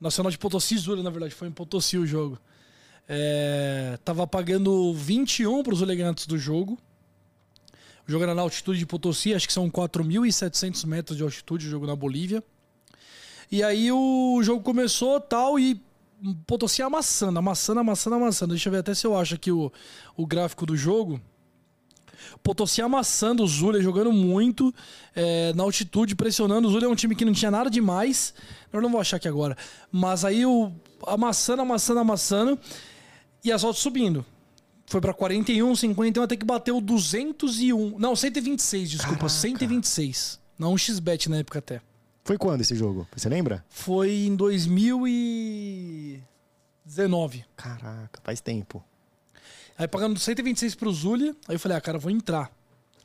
Speaker 2: Nacional de Potosí e Zulia, na verdade, foi em Potosí o jogo. É, tava pagando 21 para os elegantes do jogo. O jogo era na altitude de Potosí, acho que são 4.700 metros de altitude, o jogo na Bolívia. E aí o jogo começou tal e Potosí amassando, amassando, amassando, amassando. Deixa eu ver até se eu acho aqui o, o gráfico do jogo. Potosí amassando o Zulia, jogando muito é, na altitude, pressionando. O Zulia é um time que não tinha nada demais. Eu não vou achar aqui agora. Mas aí o amassando, amassando, amassando. E as altas subindo. Foi pra 41, 51, até que bateu 201. Não, 126, desculpa.
Speaker 1: Caraca.
Speaker 2: 126. Não, um XBet na época até.
Speaker 1: Foi quando esse jogo? Você lembra?
Speaker 2: Foi em 2019.
Speaker 1: Caraca, faz tempo.
Speaker 2: Aí pagando 126 pro Zulia, aí eu falei, ah, cara, vou entrar.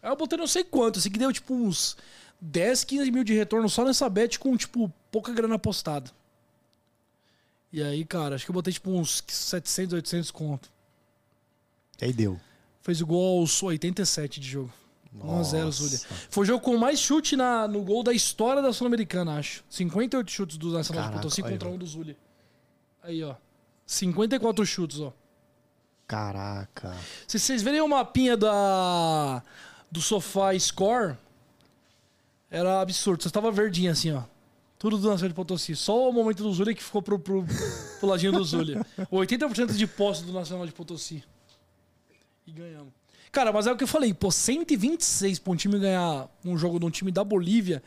Speaker 2: Aí eu botei não sei quanto, assim que deu tipo uns 10, 15 mil de retorno só nessa bet com, tipo, pouca grana apostada. E aí, cara, acho que eu botei tipo uns 700, 800 conto.
Speaker 1: E aí deu.
Speaker 2: Fez o gol aos 87 de jogo. 1x0
Speaker 1: Nossa.
Speaker 2: Zulia. Foi o jogo com mais chute na, no gol da história da Sul-Americana, acho. 58 chutes do Nacional de
Speaker 1: Caraca,
Speaker 2: Potosí
Speaker 1: olha,
Speaker 2: contra um do Zulia. Aí, ó. 54 chutes, ó.
Speaker 1: Caraca.
Speaker 2: Se vocês verem o mapinha da, do sofá score, era absurdo. Você estava verdinho assim, ó. Tudo do Nacional de Potosí. Só o momento do Zulia que ficou pro, pro, pro ladinho do Zulia. 80% de posse do Nacional de Potosí. E ganhamos. Cara, mas é o que eu falei. Pô, 126 pra um time ganhar um jogo de um time da Bolívia,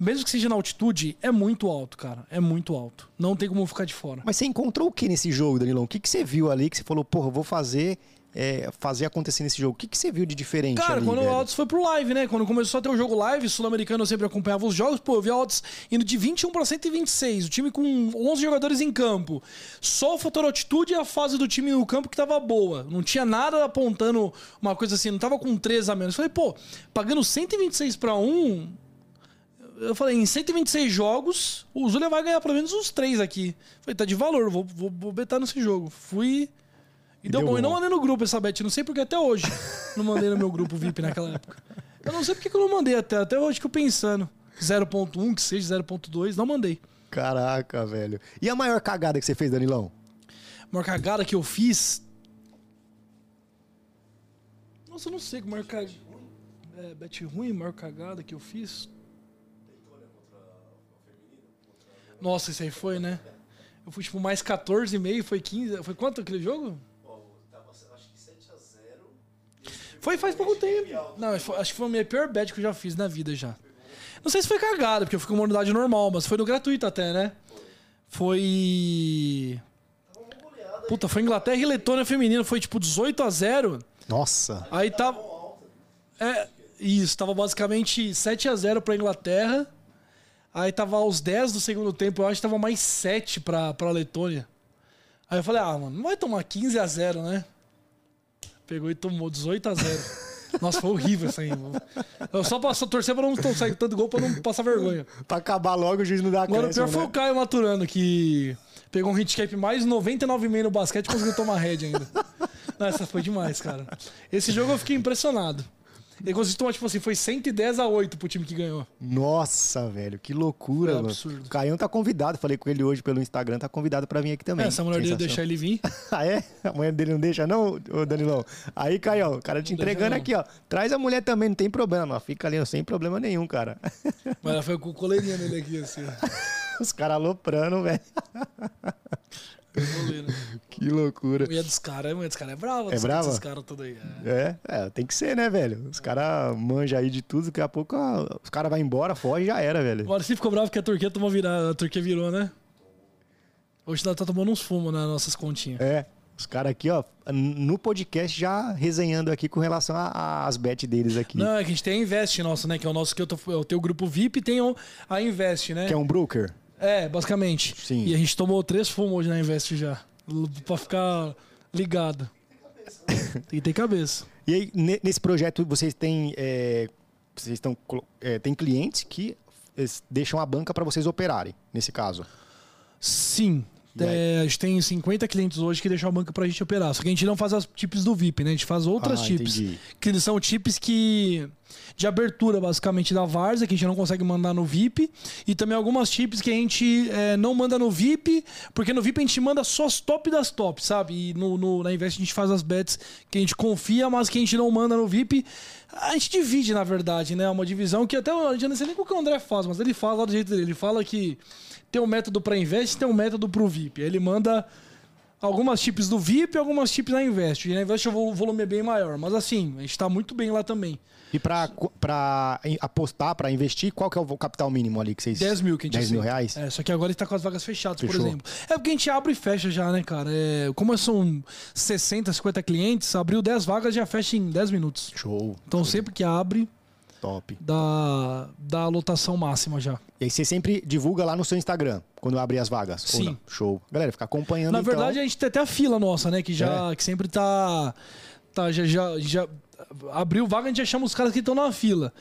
Speaker 2: mesmo que seja na altitude, é muito alto, cara. É muito alto. Não tem como ficar de fora.
Speaker 1: Mas você encontrou o que nesse jogo, Danilão? O que, que você viu ali que você falou, porra, vou fazer, é, fazer acontecer nesse jogo? O que, que você viu de diferente
Speaker 2: Cara,
Speaker 1: ali,
Speaker 2: quando
Speaker 1: velho?
Speaker 2: o Altos foi pro live, né? Quando começou a ter o jogo live, sul-americano eu sempre acompanhava os jogos, pô, eu vi o Altos indo de 21 pra 126, o time com 11 jogadores em campo. Só o fator altitude e a fase do time no campo que tava boa. Não tinha nada apontando uma coisa assim, não tava com 3 a menos. Eu falei, pô, pagando 126 pra 1, eu falei, em 126 jogos, o Zulia vai ganhar pelo menos uns 3 aqui. Eu falei, tá de valor, vou, vou, vou betar nesse jogo. Fui E deu,
Speaker 1: deu
Speaker 2: bom.
Speaker 1: bom.
Speaker 2: E não mandei no grupo essa bet. Não sei porque até hoje não mandei no meu grupo VIP naquela época. Eu não sei porque que eu não mandei até. Até hoje que eu pensando. 0.1, que seja 0.2, não mandei.
Speaker 1: Caraca, velho. E a maior cagada que você fez, Danilão?
Speaker 2: A maior cagada que eu fiz. Nossa, eu não sei. Maior cagada. É, bet ruim, maior cagada que eu fiz. Nossa, isso aí foi, né? Eu fui tipo mais 14,5, foi 15. Foi quanto aquele jogo? Foi faz pouco tempo. Não, foi- acho que foi a minha pior bet que eu já fiz na vida já. Não sei se foi cagada, porque eu fui com uma unidade normal, mas foi no gratuito até, né? Foi. Puta, foi Inglaterra e Letônia feminino, foi tipo 18 a 0
Speaker 1: Nossa.
Speaker 2: Aí tava. É, isso, tava basicamente 7 a 0 pra Inglaterra. Aí tava aos 10 do segundo tempo, eu acho que tava mais 7 pra, pra Letônia. Aí eu falei, ah, mano, não vai tomar 15 a 0 né? Pegou e tomou 18 a 0 Nossa, foi horrível isso aí. mano. Eu só passou torcer pra não sair tanto gol pra não passar vergonha.
Speaker 1: Pra acabar logo, o juiz não dá
Speaker 2: Agora o pior foi o
Speaker 1: né?
Speaker 2: Caio Maturano, que pegou um handicap mais 99,5 no basquete e conseguiu tomar head ainda. Não, essa foi demais, cara. Esse jogo eu fiquei impressionado. Tomar, tipo assim, foi 110 a 8 pro time que ganhou.
Speaker 1: Nossa, velho, que loucura,
Speaker 2: É absurdo.
Speaker 1: O Caião tá convidado, falei com ele hoje pelo Instagram, tá convidado pra vir aqui também.
Speaker 2: É, essa mulher dele deixar
Speaker 1: Sensação.
Speaker 2: ele vir.
Speaker 1: Ah, é? A mulher dele não deixa, não, ô Danilão? Aí, Caião, o cara te
Speaker 2: Não
Speaker 1: entregando aqui, ó. Traz a mulher também, não tem problema. Fica ali, ó, sem problema nenhum, cara.
Speaker 2: Mas ela foi com coleirinha nele aqui, assim. ó.
Speaker 1: Os caras aloprando, velho. Que loucura.
Speaker 2: Mulher dos caras, a mulher dos caras é brava.
Speaker 1: É brava?
Speaker 2: Esses caras tudo aí. é.
Speaker 1: É, é, tem que ser, né, velho? Os caras manjam aí de tudo, daqui a pouco os caras vão embora, foge e já era, velho.
Speaker 2: Agora você ficou bravo que a Turquia tomou virada. A Turquia virou, né? Hoje ela tá tomando uns fumos nas nossas continhas.
Speaker 1: É. Os caras aqui, ó, no podcast já resenhando aqui com relação às bets deles aqui.
Speaker 2: Não, é que a gente tem a Invest nosso, né? Que é o nosso que eu tô. Eu tenho o grupo VIP e tem a Invest, né?
Speaker 1: Que é um broker?
Speaker 2: É, basicamente.
Speaker 1: Sim.
Speaker 2: E a gente tomou três fumos hoje na Invest já. Pra ficar ligado. Tem que ter cabeça.
Speaker 1: E aí, ne- nesse projeto, vocês têm. é, vocês estão. é, tem clientes que eles deixam a banca para vocês operarem, nesse caso.
Speaker 2: Sim. É, a gente tem 50 clientes hoje que deixam a banca pra gente operar. Só que a gente não faz as chips do VIP, né? A gente faz outras
Speaker 1: Ah,
Speaker 2: chips.
Speaker 1: entendi.
Speaker 2: Que são chips que. De abertura, basicamente, da Varsa, que a gente não consegue mandar no VIP. E também algumas chips que a gente é, não manda no VIP, porque no VIP a gente manda só as top das top, sabe? E no, no- na Invest a gente faz as bets que a gente confia, mas que a gente não manda no VIP. A gente divide, na verdade, né? Uma divisão que até a gente não sei nem o que o André faz, mas ele fala do jeito dele. Ele fala que tem um método para Invest tem um método para o VIP. Ele manda algumas chips do VIP e algumas chips na Invest. E na Invest o vol- volume é bem maior. Mas assim, a gente tá muito bem lá também.
Speaker 1: E para apostar, para investir, qual que é o capital mínimo ali que vocês.
Speaker 2: 10 mil que a gente
Speaker 1: 10 mil reais?
Speaker 2: É, só que agora a gente tá com as vagas fechadas, por
Speaker 1: Fechou.
Speaker 2: exemplo. É porque a gente abre e fecha já, né, cara? É, como são 60, 50 clientes, abriu 10 vagas já fecha em 10 minutos.
Speaker 1: Show.
Speaker 2: Então sempre que abre,
Speaker 1: Top.
Speaker 2: dá, dá a lotação máxima já.
Speaker 1: E aí você sempre divulga lá no seu Instagram, quando abrir as vagas?
Speaker 2: Sim.
Speaker 1: Show. Galera, fica acompanhando
Speaker 2: Na
Speaker 1: então.
Speaker 2: verdade, a gente tem até a fila nossa, né? Que já
Speaker 1: É.
Speaker 2: que sempre tá. tá já, já, já abriu vaga, a gente já chama os caras que estão na fila.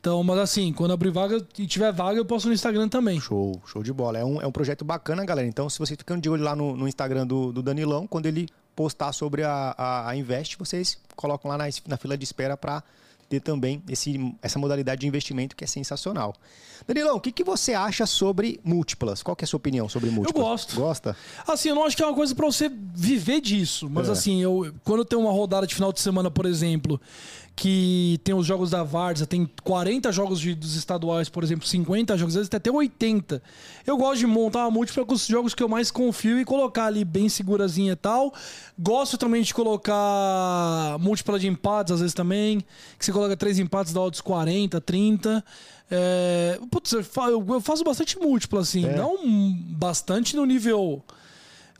Speaker 2: Então, mas assim, quando abrir vaga e tiver vaga, eu posto no Instagram também.
Speaker 1: Show, show de bola. É um, é um projeto bacana, galera. Então, se vocês ficando de olho lá no, no Instagram do, do Danilão, quando ele postar sobre a, a, a Invest, vocês colocam lá na, na fila de espera para ter também esse, essa modalidade de investimento que é sensacional. Danilão, o que, que você acha sobre múltiplas? Qual que é a sua opinião sobre múltiplas?
Speaker 2: gosto.
Speaker 1: Gosta?
Speaker 2: Assim, eu não acho que é uma coisa pra você viver disso. Mas
Speaker 1: É.
Speaker 2: assim, eu, quando tem uma rodada de final de semana, por exemplo, que tem os jogos da Varsa, tem 40 jogos de- dos estaduais, por exemplo, 50 jogos, às vezes até 80. Eu gosto de montar uma múltipla com os jogos que eu mais confio e colocar ali bem segurazinha e tal. Gosto também de colocar múltipla de empates, às vezes também. Que você coloca três empates, dá odds 40, 30. É, putz, eu faço bastante múltipla, assim.
Speaker 1: É.
Speaker 2: Não bastante no nível.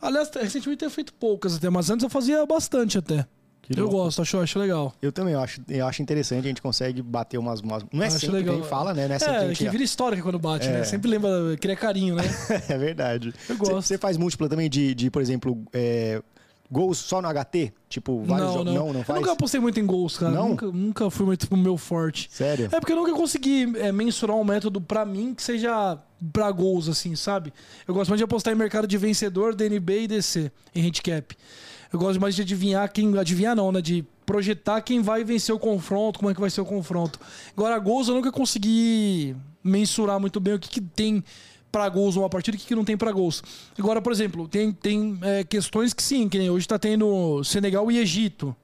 Speaker 2: Aliás, recentemente eu tenho feito poucas até, mas antes eu fazia bastante até.
Speaker 1: Que
Speaker 2: eu
Speaker 1: louco.
Speaker 2: gosto, acho, acho legal.
Speaker 1: Eu também eu acho, eu acho interessante, a gente consegue bater umas. umas- não é
Speaker 2: Acho
Speaker 1: sempre
Speaker 2: legal.
Speaker 1: que fala, né? Não é que
Speaker 2: É, que vira história quando bate,
Speaker 1: É.
Speaker 2: né? Sempre lembra, cria carinho, né?
Speaker 1: É verdade.
Speaker 2: Eu
Speaker 1: Você-
Speaker 2: gosto.
Speaker 1: Você faz múltipla também de, de por exemplo, é, gols só no HT? Tipo, vários
Speaker 2: não,
Speaker 1: jogos.
Speaker 2: não.
Speaker 1: Não, não
Speaker 2: Eu
Speaker 1: faz?
Speaker 2: nunca apostei muito em gols, cara.
Speaker 1: Não?
Speaker 2: Nunca, nunca fui muito pro meu forte.
Speaker 1: Sério?
Speaker 2: É porque eu nunca consegui é, mensurar um método pra mim que seja pra gols, assim, sabe? Eu gosto mais de apostar em mercado de vencedor, DNB e DC, em handicap. Eu gosto mais de adivinhar quem. Adivinhar não, né? De projetar quem vai vencer o confronto, como é que vai ser o confronto. Agora, gols eu nunca consegui mensurar muito bem o que, que tem para gols uma partida e o que, que não tem para gols. Agora, por exemplo, tem, tem é, questões que sim, que nem hoje tá tendo Senegal e Egito.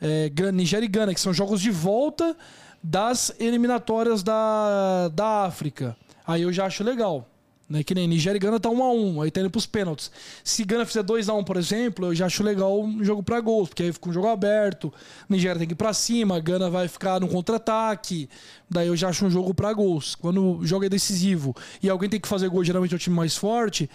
Speaker 2: É, Nigéria e Gana, que são jogos de volta das eliminatórias da, da África. Aí eu já acho legal. Né? Que nem Nigéria e Gana tá 1 a 1 aí tá indo pros pênaltis. Se Gana fizer 2 a 1 por exemplo, eu já acho legal um jogo para gols, porque aí fica um jogo aberto. Nigéria tem que ir pra cima, Gana vai ficar no contra-ataque. Daí eu já acho um jogo para gols. Quando o jogo é decisivo e alguém tem que fazer gol, geralmente é o time mais forte.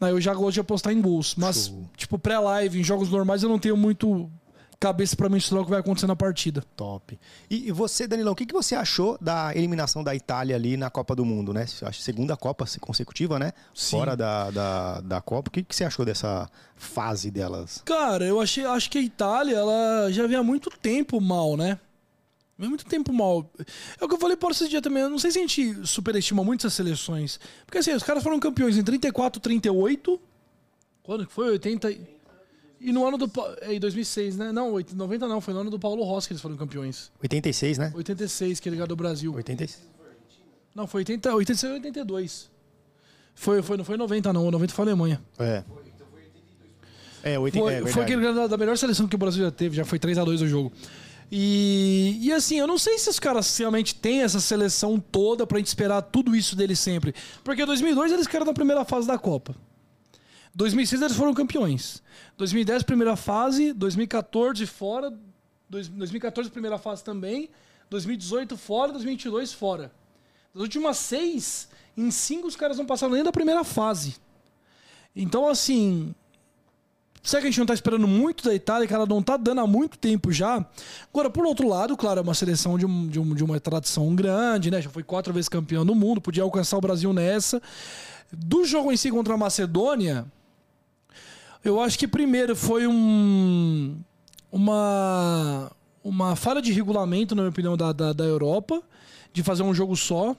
Speaker 2: Aí eu já gosto de apostar em gols. Mas, Show. tipo, pré-live, em jogos normais, eu não tenho muito cabeça para mensurar o que vai acontecer na partida.
Speaker 1: Top. E, você, Danilão, o que, que você achou da eliminação da Itália ali na Copa do Mundo, né? Acho segunda Copa consecutiva, né? Sim. Fora da, da, da Copa. O que, que você achou dessa fase delas?
Speaker 2: Cara, eu achei, acho que a Itália ela já vem há muito tempo mal, né? Vem muito tempo mal. É o que eu falei por esse dia também. Eu não sei se a gente superestima muito essas seleções. Porque assim, os caras foram campeões em 34, 38. Quando que foi? 80. E no ano do. É, em 2006, né? Não, 90 não, foi no ano do Paulo Rossi que eles foram campeões.
Speaker 1: 86, né?
Speaker 2: 86, que ele ganhou do Brasil.
Speaker 1: 86?
Speaker 2: Não, foi 80, 86 ou 82. Foi, foi, não foi 90, não. 90 foi a Alemanha.
Speaker 1: É.
Speaker 2: É, 80, foi, é foi aquele da, da melhor seleção que o Brasil já teve, já foi 3x2 o jogo. E, e assim, eu não sei se os caras realmente têm essa seleção toda pra gente esperar tudo isso deles sempre. Porque em 2002 eles ficaram na primeira fase da Copa. 2006 eles foram campeões. 2010 primeira fase, 2014 fora, 2014 primeira fase também, 2018 fora, 2022 fora. Das últimas seis, em cinco os caras não passaram nem da primeira fase. Então assim, Será que a gente não está esperando muito da Itália, que ela não está dando há muito tempo já? Agora, por outro lado, claro, é uma seleção de, um, de, um, de uma tradição grande, né? Já foi quatro vezes campeão do mundo, podia alcançar o Brasil nessa. Do jogo em si contra a Macedônia, eu acho que primeiro foi um, uma, uma falha de regulamento, na minha opinião, da, da, da Europa, de fazer um jogo só.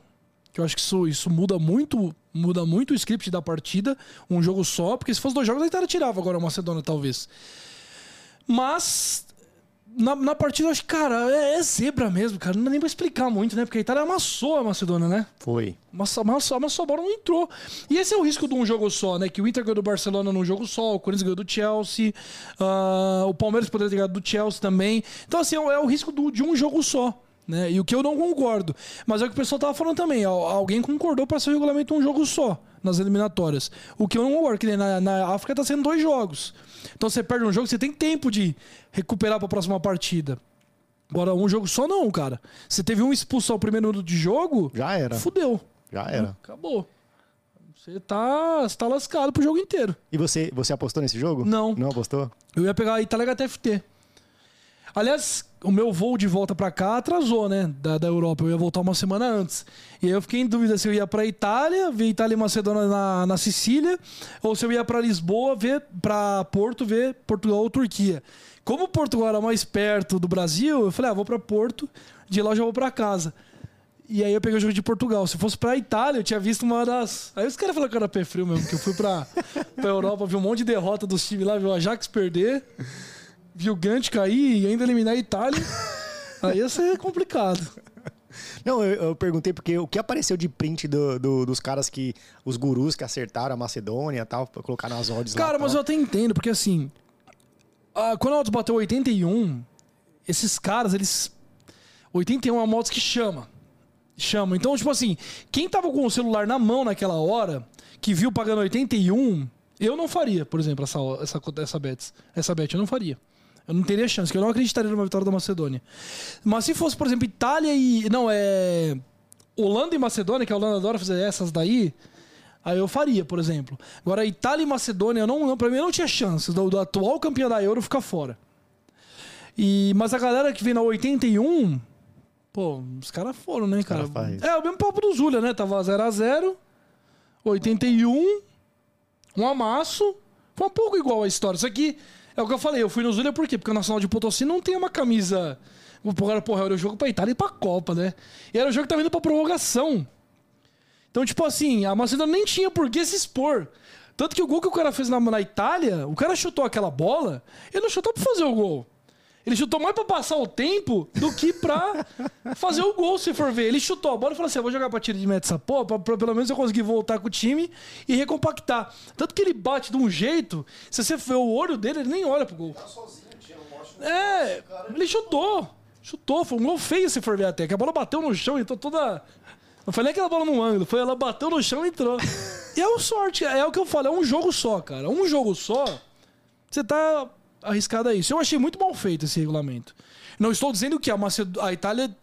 Speaker 2: Que eu acho que isso, isso muda muito muda muito o script da partida, um jogo só, porque se fosse dois jogos, a Itália tirava agora a Macedônia, talvez. Mas na, na partida, eu acho que, cara, é, é, zebra mesmo, cara. Não dá nem pra explicar muito, né? Porque a Itália amassou a Macedônia, né?
Speaker 1: Foi.
Speaker 2: Amassou, amassou, amassou a bola não entrou. E esse é o risco de um jogo só, né? Que o Inter ganhou do Barcelona num jogo só, o Corinthians ganhou do Chelsea, uh, o Palmeiras poderia ter ganhado do Chelsea também. Então, assim, é, é o risco do, de um jogo só. Né? E o que eu não concordo. Mas é o que o pessoal tava falando também. Alguém concordou para ser o regulamento um jogo só nas eliminatórias. O que eu não concordo, que na, na África tá sendo dois jogos. Então você perde um jogo, você tem tempo de recuperar para a próxima partida. Agora, um jogo só não, cara. Você teve um expulso ao primeiro minuto de jogo.
Speaker 1: Já era.
Speaker 2: Fudeu.
Speaker 1: Já era.
Speaker 2: Acabou. Você tá, você tá lascado pro jogo inteiro.
Speaker 1: E você, você apostou nesse jogo?
Speaker 2: Não.
Speaker 1: Não apostou?
Speaker 2: Eu ia pegar a Itália HTFT. Aliás, o meu voo de volta para cá atrasou, né? Da, da Europa. Eu ia voltar uma semana antes. E aí eu fiquei em dúvida se eu ia para Itália, ver Itália e Macedônia na, na Sicília, ou se eu ia para Lisboa, ver para Porto, ver Portugal ou Turquia. Como Portugal era mais perto do Brasil, eu falei, ah, vou para Porto, de lá já vou para casa. E aí eu peguei o jogo de Portugal. Se fosse pra Itália, eu tinha visto uma das. Aí os caras falaram que era pé frio mesmo, que eu fui pra, pra Europa, vi um monte de derrota dos times lá, vi o Ajax perder viu o Gant cair e ainda eliminar a Itália, aí ia ser complicado.
Speaker 1: Não, eu, eu, perguntei porque o que apareceu de print do, do, dos caras que. Os gurus que acertaram a Macedônia e tal, pra colocar nas odds
Speaker 2: Cara,
Speaker 1: lá,
Speaker 2: mas
Speaker 1: tal.
Speaker 2: eu até entendo, porque assim. A, quando a odds bateu 81, esses caras, eles. 81 é uma motos que chama. Chama. Então, tipo assim, quem tava com o celular na mão naquela hora, que viu pagando 81, eu não faria, por exemplo, essa, essa, essa bet. Essa bet eu não faria. Eu não teria chance, porque eu não acreditaria numa vitória da Macedônia. Mas se fosse, por exemplo, Itália e. Não, é. Holanda e Macedônia, que a Holanda adora fazer essas daí. Aí eu faria, por exemplo. Agora, Itália e Macedônia, eu não, não, pra mim não tinha chance do, do atual campeão da Euro ficar fora. E, mas a galera que vem na 81, pô, os caras foram, né, cara? cara é o mesmo papo do Zulia, né? Tava 0x0, 81, um amasso. Foi um pouco igual a história. Isso aqui é o que eu falei, eu fui no Zulia por quê? Porque o Nacional de Potosí não tem uma camisa. Porra, porra, era o jogo pra Itália e pra Copa, né? E era o jogo que tava indo pra prorrogação. Então, tipo assim, a Macedônia nem tinha por que se expor. Tanto que o gol que o cara fez na, na Itália, o cara chutou aquela bola, ele não chutou pra fazer o gol. Ele chutou mais pra passar o tempo do que pra fazer o gol, se for ver. Ele chutou a bola e falou assim: eu vou jogar pra tiro de meta essa porra, pra, pra pelo menos eu conseguir voltar com o time e recompactar. Tanto que ele bate de um jeito, se você ver o olho dele, ele nem olha pro gol. É, ele chutou. Chutou, foi um gol feio se for ver até. Que a bola bateu no chão e entrou toda. Não foi nem aquela bola no ângulo, foi ela bateu no chão e entrou. e é o sorte, é o que eu falo, é um jogo só, cara. Um jogo só, você tá arriscado a isso. Eu achei muito mal feito esse regulamento. Não estou dizendo que a, Maced... a Itália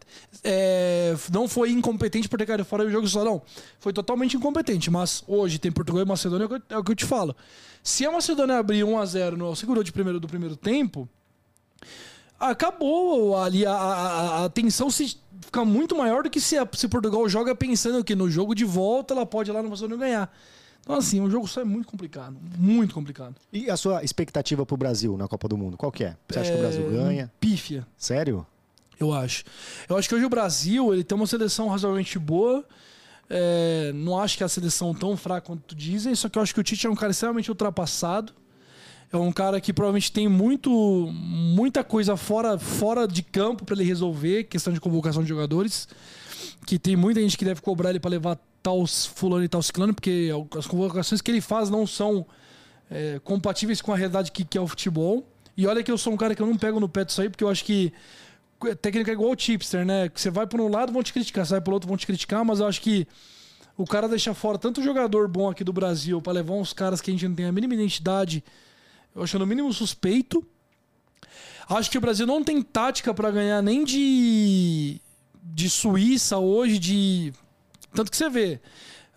Speaker 2: é, não foi incompetente por ter caído fora do jogo só, não. Foi totalmente incompetente. Mas hoje tem Portugal e Macedônia, é o que eu te falo. Se a Macedônia abrir 1 a 0 no segurou de primeiro do primeiro tempo, acabou ali a, a, a tensão se fica muito maior do que se, a, se Portugal joga pensando que no jogo de volta ela pode ir lá no Macedônia ganhar. Então, assim, o jogo só é muito complicado. Muito complicado.
Speaker 1: E a sua expectativa pro Brasil na Copa do Mundo? Qual que é? Você acha é... que o Brasil ganha?
Speaker 2: Pífia.
Speaker 1: Sério?
Speaker 2: Eu acho. Eu acho que hoje o Brasil ele tem uma seleção razoavelmente boa. É... não acho que é a seleção tão fraca quanto dizem, só que eu acho que o Tite é um cara extremamente ultrapassado. É um cara que provavelmente tem muito, muita coisa fora, fora de campo para ele resolver, questão de convocação de jogadores. Que tem muita gente que deve cobrar ele para levar tal fulano e tal ciclano, porque as convocações que ele faz não são é, compatíveis com a realidade que, que é o futebol. E olha que eu sou um cara que eu não pego no pé disso aí, porque eu acho que técnica é igual o tipster, né? Que você vai por um lado, vão te criticar, vai pelo outro, vão te criticar, mas eu acho que o cara deixa fora tanto jogador bom aqui do Brasil para levar uns caras que a gente não tem a mínima identidade, eu acho no mínimo suspeito. Acho que o Brasil não tem tática para ganhar nem de de Suíça hoje, de tanto que você vê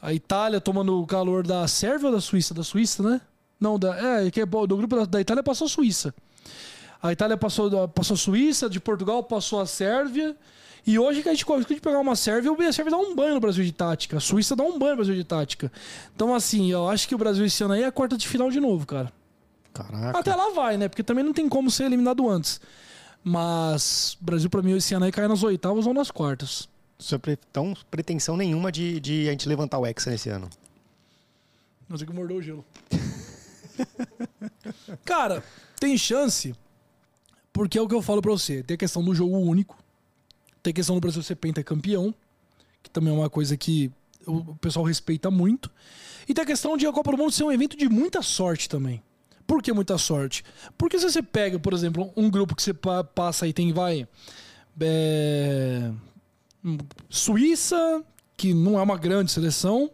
Speaker 2: a Itália tomando o calor da Sérvia ou da Suíça? Da Suíça, né? Não, da, é, que é, do grupo da, da Itália passou a Suíça. A Itália passou, passou a Suíça, de Portugal passou a Sérvia. E hoje que a gente consegue pegar uma Sérvia, a Sérvia dá um banho no Brasil de tática. A Suíça dá um banho no Brasil de tática. Então, assim, eu acho que o Brasil esse ano aí é a quarta de final de novo, cara.
Speaker 1: Caraca.
Speaker 2: Até lá vai, né? Porque também não tem como ser eliminado antes. Mas o Brasil, pra mim, esse ano aí cai nas oitavas ou nas quartas.
Speaker 1: Então, pretensão nenhuma de, de a gente levantar o Hexa nesse ano.
Speaker 2: Não sei que mordeu o gelo. Cara, tem chance, porque é o que eu falo pra você. Tem a questão do jogo único, tem a questão do Brasil ser pentacampeão, que também é uma coisa que o pessoal respeita muito. E tem a questão de a Copa do Mundo ser um evento de muita sorte também. Por que muita sorte? Porque se você pega, por exemplo, um grupo que você passa e tem, vai. É, Suíça, que não é uma grande seleção.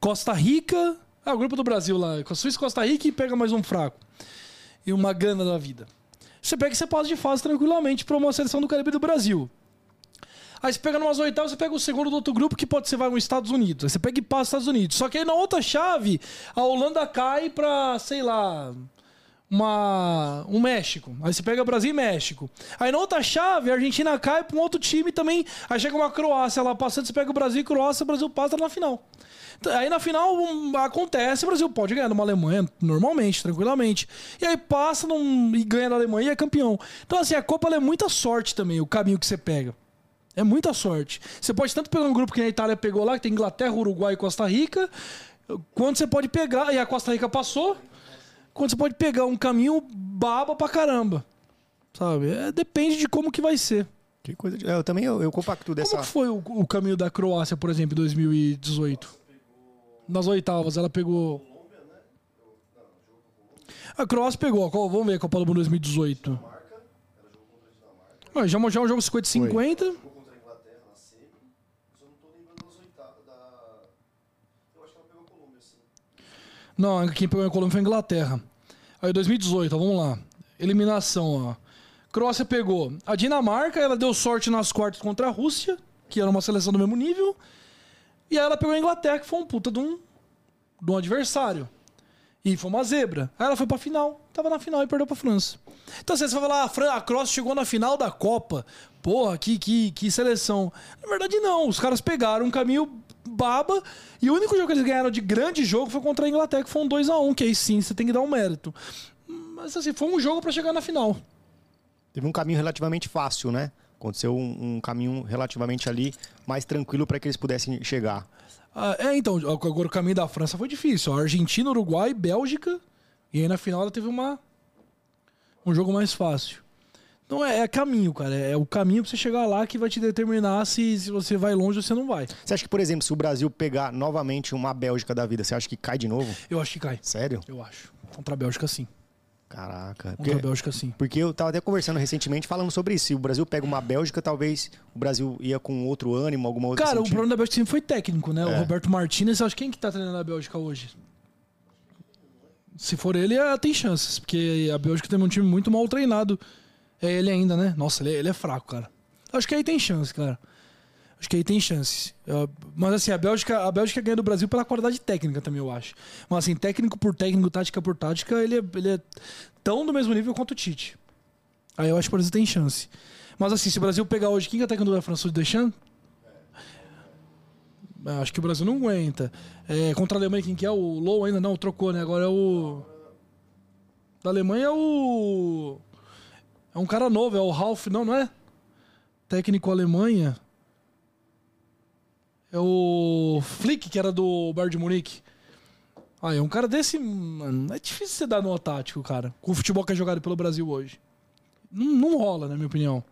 Speaker 2: Costa Rica. Ah, o grupo do Brasil lá. Suíça, Costa Rica e pega mais um fraco. E uma gana da vida. Você pega e você passa de fase tranquilamente para uma seleção do Caribe do Brasil. Aí você pega numas oitavas, você pega o segundo do outro grupo, que pode ser vai nos Estados Unidos. Aí você pega e passa os Estados Unidos. Só que aí na outra chave, a Holanda cai pra, sei lá, uma, um México. Aí você pega Brasil e México. Aí na outra chave, a Argentina cai para um outro time também. Aí chega uma Croácia lá passando, você pega o Brasil e Croácia, o Brasil passa na final. Aí na final um, acontece, o Brasil pode ganhar de uma Alemanha normalmente, tranquilamente. E aí passa num, e ganha da Alemanha e é campeão. Então assim, a Copa é muita sorte também, o caminho que você pega. É muita sorte. Você pode tanto pegar um grupo que a Itália pegou lá, que tem Inglaterra, Uruguai e Costa Rica, quanto você pode pegar, e a Costa Rica passou, quando você pode pegar um caminho baba pra caramba. Sabe? É, depende de como que vai ser.
Speaker 1: Que coisa de... Eu também eu, eu compacto dessa.
Speaker 2: Como foi o, o, caminho da Croácia, por exemplo, em 2018? Nas oitavas, ela pegou. A Croácia pegou. Vamos ver a Copa do Mundo 2018. Ah, já, já é um jogo 50-50. Não, quem pegou a Colômbia foi a Inglaterra. Aí 2018, ó, vamos lá. Eliminação, ó. Croácia pegou a Dinamarca, ela deu sorte nas quartas contra a Rússia, que era uma seleção do mesmo nível. E aí ela pegou a Inglaterra, que foi um puta de um, de um adversário. E foi uma zebra. Aí ela foi pra final, tava na final e perdeu pra França. Então você vai falar, ah, a Croácia chegou na final da Copa. Porra, que, que, que seleção. Na verdade, não. Os caras pegaram um caminho baba. E o único jogo que eles ganharam de grande jogo foi contra a Inglaterra, que foi um 2x1, que aí sim você tem que dar um mérito. Mas assim, foi um jogo para chegar na final.
Speaker 1: Teve um caminho relativamente fácil, né? Aconteceu um, um caminho relativamente ali mais tranquilo para que eles pudessem chegar.
Speaker 2: Ah, é, então, agora o caminho da França foi difícil. ó. Argentina, Uruguai, Bélgica. E aí na final ela teve uma um jogo mais fácil. Então é, é caminho, cara. É, o caminho pra você chegar lá que vai te determinar se, se você vai longe ou você não vai.
Speaker 1: Você acha que, por exemplo, se o Brasil pegar novamente uma Bélgica da vida, você acha que cai de novo?
Speaker 2: Eu acho que cai.
Speaker 1: Sério?
Speaker 2: Eu acho. Contra a Bélgica, sim.
Speaker 1: Caraca.
Speaker 2: Contra
Speaker 1: Porque,
Speaker 2: a Bélgica, sim.
Speaker 1: porque eu tava até conversando recentemente falando sobre isso. Se o Brasil pega uma Bélgica, talvez o Brasil ia com outro ânimo, alguma outra
Speaker 2: Cara, o
Speaker 1: sentido.
Speaker 2: problema da Bélgica sempre foi técnico, né? O
Speaker 1: É.
Speaker 2: Roberto Martinez, acho que quem que tá treinando a Bélgica hoje? Se for ele, é, tem chances, porque a Bélgica tem um time muito mal treinado. É ele ainda, né? Nossa, ele, é- ele é fraco, cara. Acho que aí tem chance, cara. Acho que aí tem chances. Eu- Mas assim, a Bélgica, a Bélgica ganha do Brasil pela qualidade técnica também, eu acho. Mas assim, técnico por técnico, tática por tática, ele é, ele é tão do mesmo nível quanto o Tite. Aí eu acho que o Brasil tem chance. Mas assim, se o Brasil pegar hoje, quem que é técnico da França? O Deschamps? Ah, Acho que o Brasil não aguenta. É, contra a Alemanha, quem que é? O Low ainda não, trocou, né? Agora é o. Da Alemanha é o. É um cara novo, é o Ralf, não, não é? Técnico Alemanha. É o Flick, que era do Bayern de Munique. Ah, é um cara desse. Mano, é difícil você dar no tático, cara. Com o futebol que é jogado pelo Brasil hoje. Não, não rola, na minha opinião.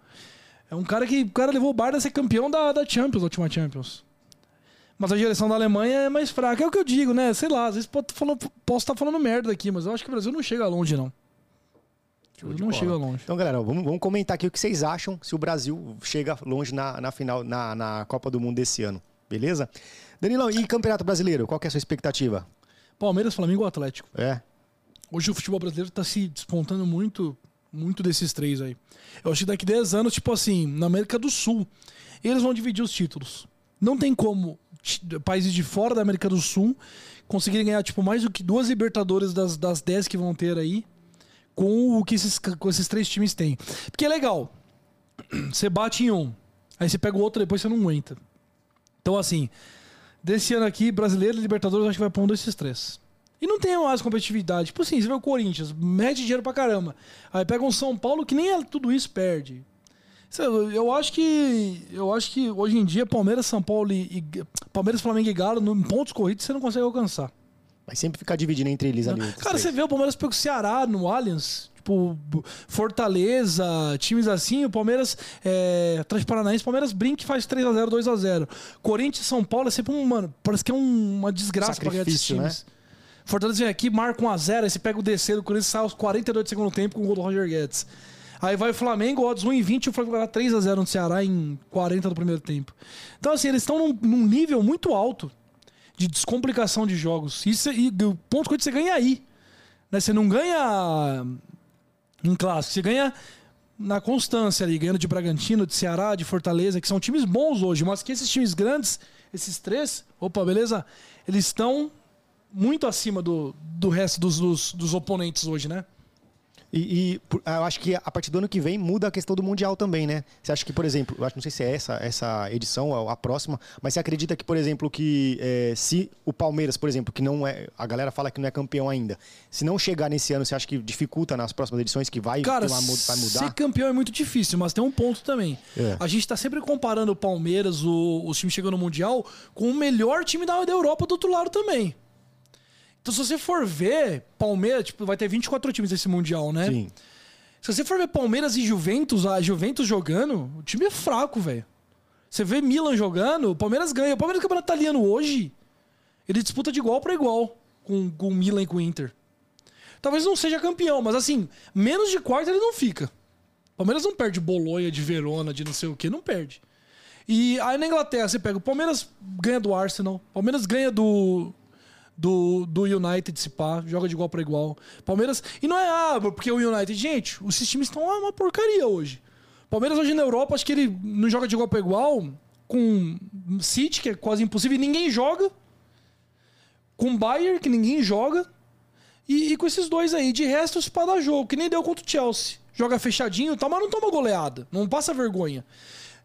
Speaker 2: É um cara que. O cara levou o Bayern a ser campeão da, da Champions, da última Champions. Mas a direção da Alemanha é mais fraca. É o que eu digo, né? Sei lá, às vezes tá posso estar falando merda aqui, mas eu acho que o Brasil não chega longe, não. Não
Speaker 1: bola.
Speaker 2: chega longe.
Speaker 1: Então, galera, vamos, vamos comentar aqui o que vocês acham se o Brasil chega longe na, na final, na, na Copa do Mundo desse ano. Beleza? Danilão, e Campeonato Brasileiro? Qual que é a sua expectativa?
Speaker 2: Palmeiras, Flamengo ou Atlético.
Speaker 1: É?
Speaker 2: Hoje o futebol brasileiro tá se despontando muito, muito desses três aí. Eu acho que daqui 10 anos, tipo assim, na América do Sul, eles vão dividir os títulos. Não tem como países de fora da América do Sul conseguirem ganhar, tipo, mais do que duas Libertadores das, das 10 que vão ter aí com o que esses, com esses três times têm. Porque é legal. Você bate em um, aí você pega o outro, depois você não aguenta. Então, assim, desse ano aqui, brasileiro e Libertadores, acho que vai pra um desses três. E não tem mais competitividade. Tipo assim, você vê o Corinthians, mete dinheiro pra caramba. Aí pega um São Paulo que nem é tudo isso perde. Eu acho que. Eu acho que hoje em dia, Palmeiras, São Paulo e. Palmeiras, Flamengo e Galo, em pontos corridos, você não consegue alcançar.
Speaker 1: Vai sempre ficar dividindo entre eles ali.
Speaker 2: Cara,
Speaker 1: três.
Speaker 2: você vê o Palmeiras pegou o Ceará no Allianz. Tipo, Fortaleza, times assim, o Palmeiras, é, Atlético Paranaense, Palmeiras brinca e faz 3x0, 2x0. Corinthians, São Paulo é sempre um, mano, parece que é um- uma desgraça pra ganhar desses
Speaker 1: Sacrifício, né?
Speaker 2: times. Fortaleza vem aqui, marca 1x0, aí você pega o DC do Corinthians, sai aos 42 do segundo tempo com o gol do Roger Guedes. Aí vai o Flamengo, odds 1,20 e o Flamengo vai dar 3x0 no Ceará em 40 do primeiro tempo. Então, assim, eles estão num, num nível muito alto de descomplicação de jogos. Isso, e o ponto que você ganha aí. Né? Você não ganha em clássico, você ganha na constância ali, ganhando de Bragantino, de Ceará, de Fortaleza, que são times bons hoje, mas que esses times grandes, esses três, opa, beleza? Eles estão muito acima do, do resto dos, dos, dos oponentes hoje, né?
Speaker 1: E, e, por- eu acho que a partir do ano que vem muda a questão do Mundial também, né? Você acha que, por exemplo, eu acho, não sei se é essa, essa edição ou a próxima, mas você acredita que, por exemplo, que é, se o Palmeiras, por exemplo, que não é. A galera fala que não é campeão ainda, se não chegar nesse ano, você acha que dificulta nas próximas edições que vai,
Speaker 2: Cara,
Speaker 1: vai
Speaker 2: ser
Speaker 1: mudar?
Speaker 2: campeão é muito difícil, mas tem um ponto também.
Speaker 1: É.
Speaker 2: A gente tá sempre comparando o Palmeiras, o, os times chegando no Mundial, com o melhor time da, da Europa do outro lado também. Então, se você for ver, Palmeiras, tipo, vai ter 24 times nesse Mundial, né?
Speaker 1: Sim.
Speaker 2: Se você for ver Palmeiras e Juventus, a Juventus jogando, o time é fraco, velho. Você vê Milan jogando, o Palmeiras ganha. O Palmeiras no campeonato italiano hoje, ele disputa de igual para igual com, com o Milan e com o Inter. Talvez não seja campeão, mas assim, menos de quarto ele não fica. O Palmeiras não perde Bolonha de Verona, de não sei o que, não perde. E aí na Inglaterra, você pega o Palmeiras ganha do Arsenal, o Palmeiras ganha do do, do United, se pá, joga de igual para igual. Palmeiras. E não é, ah, porque o United. Gente, esses times estão uma uma porcaria hoje. Palmeiras hoje na Europa, acho que ele não joga de igual para igual com City, que é quase impossível, e ninguém joga. Com Bayern, que ninguém joga. E, e com esses dois aí. De resto, se dá jogo, que nem deu contra o Chelsea. Joga fechadinho, tá, mas não toma goleada. Não passa vergonha.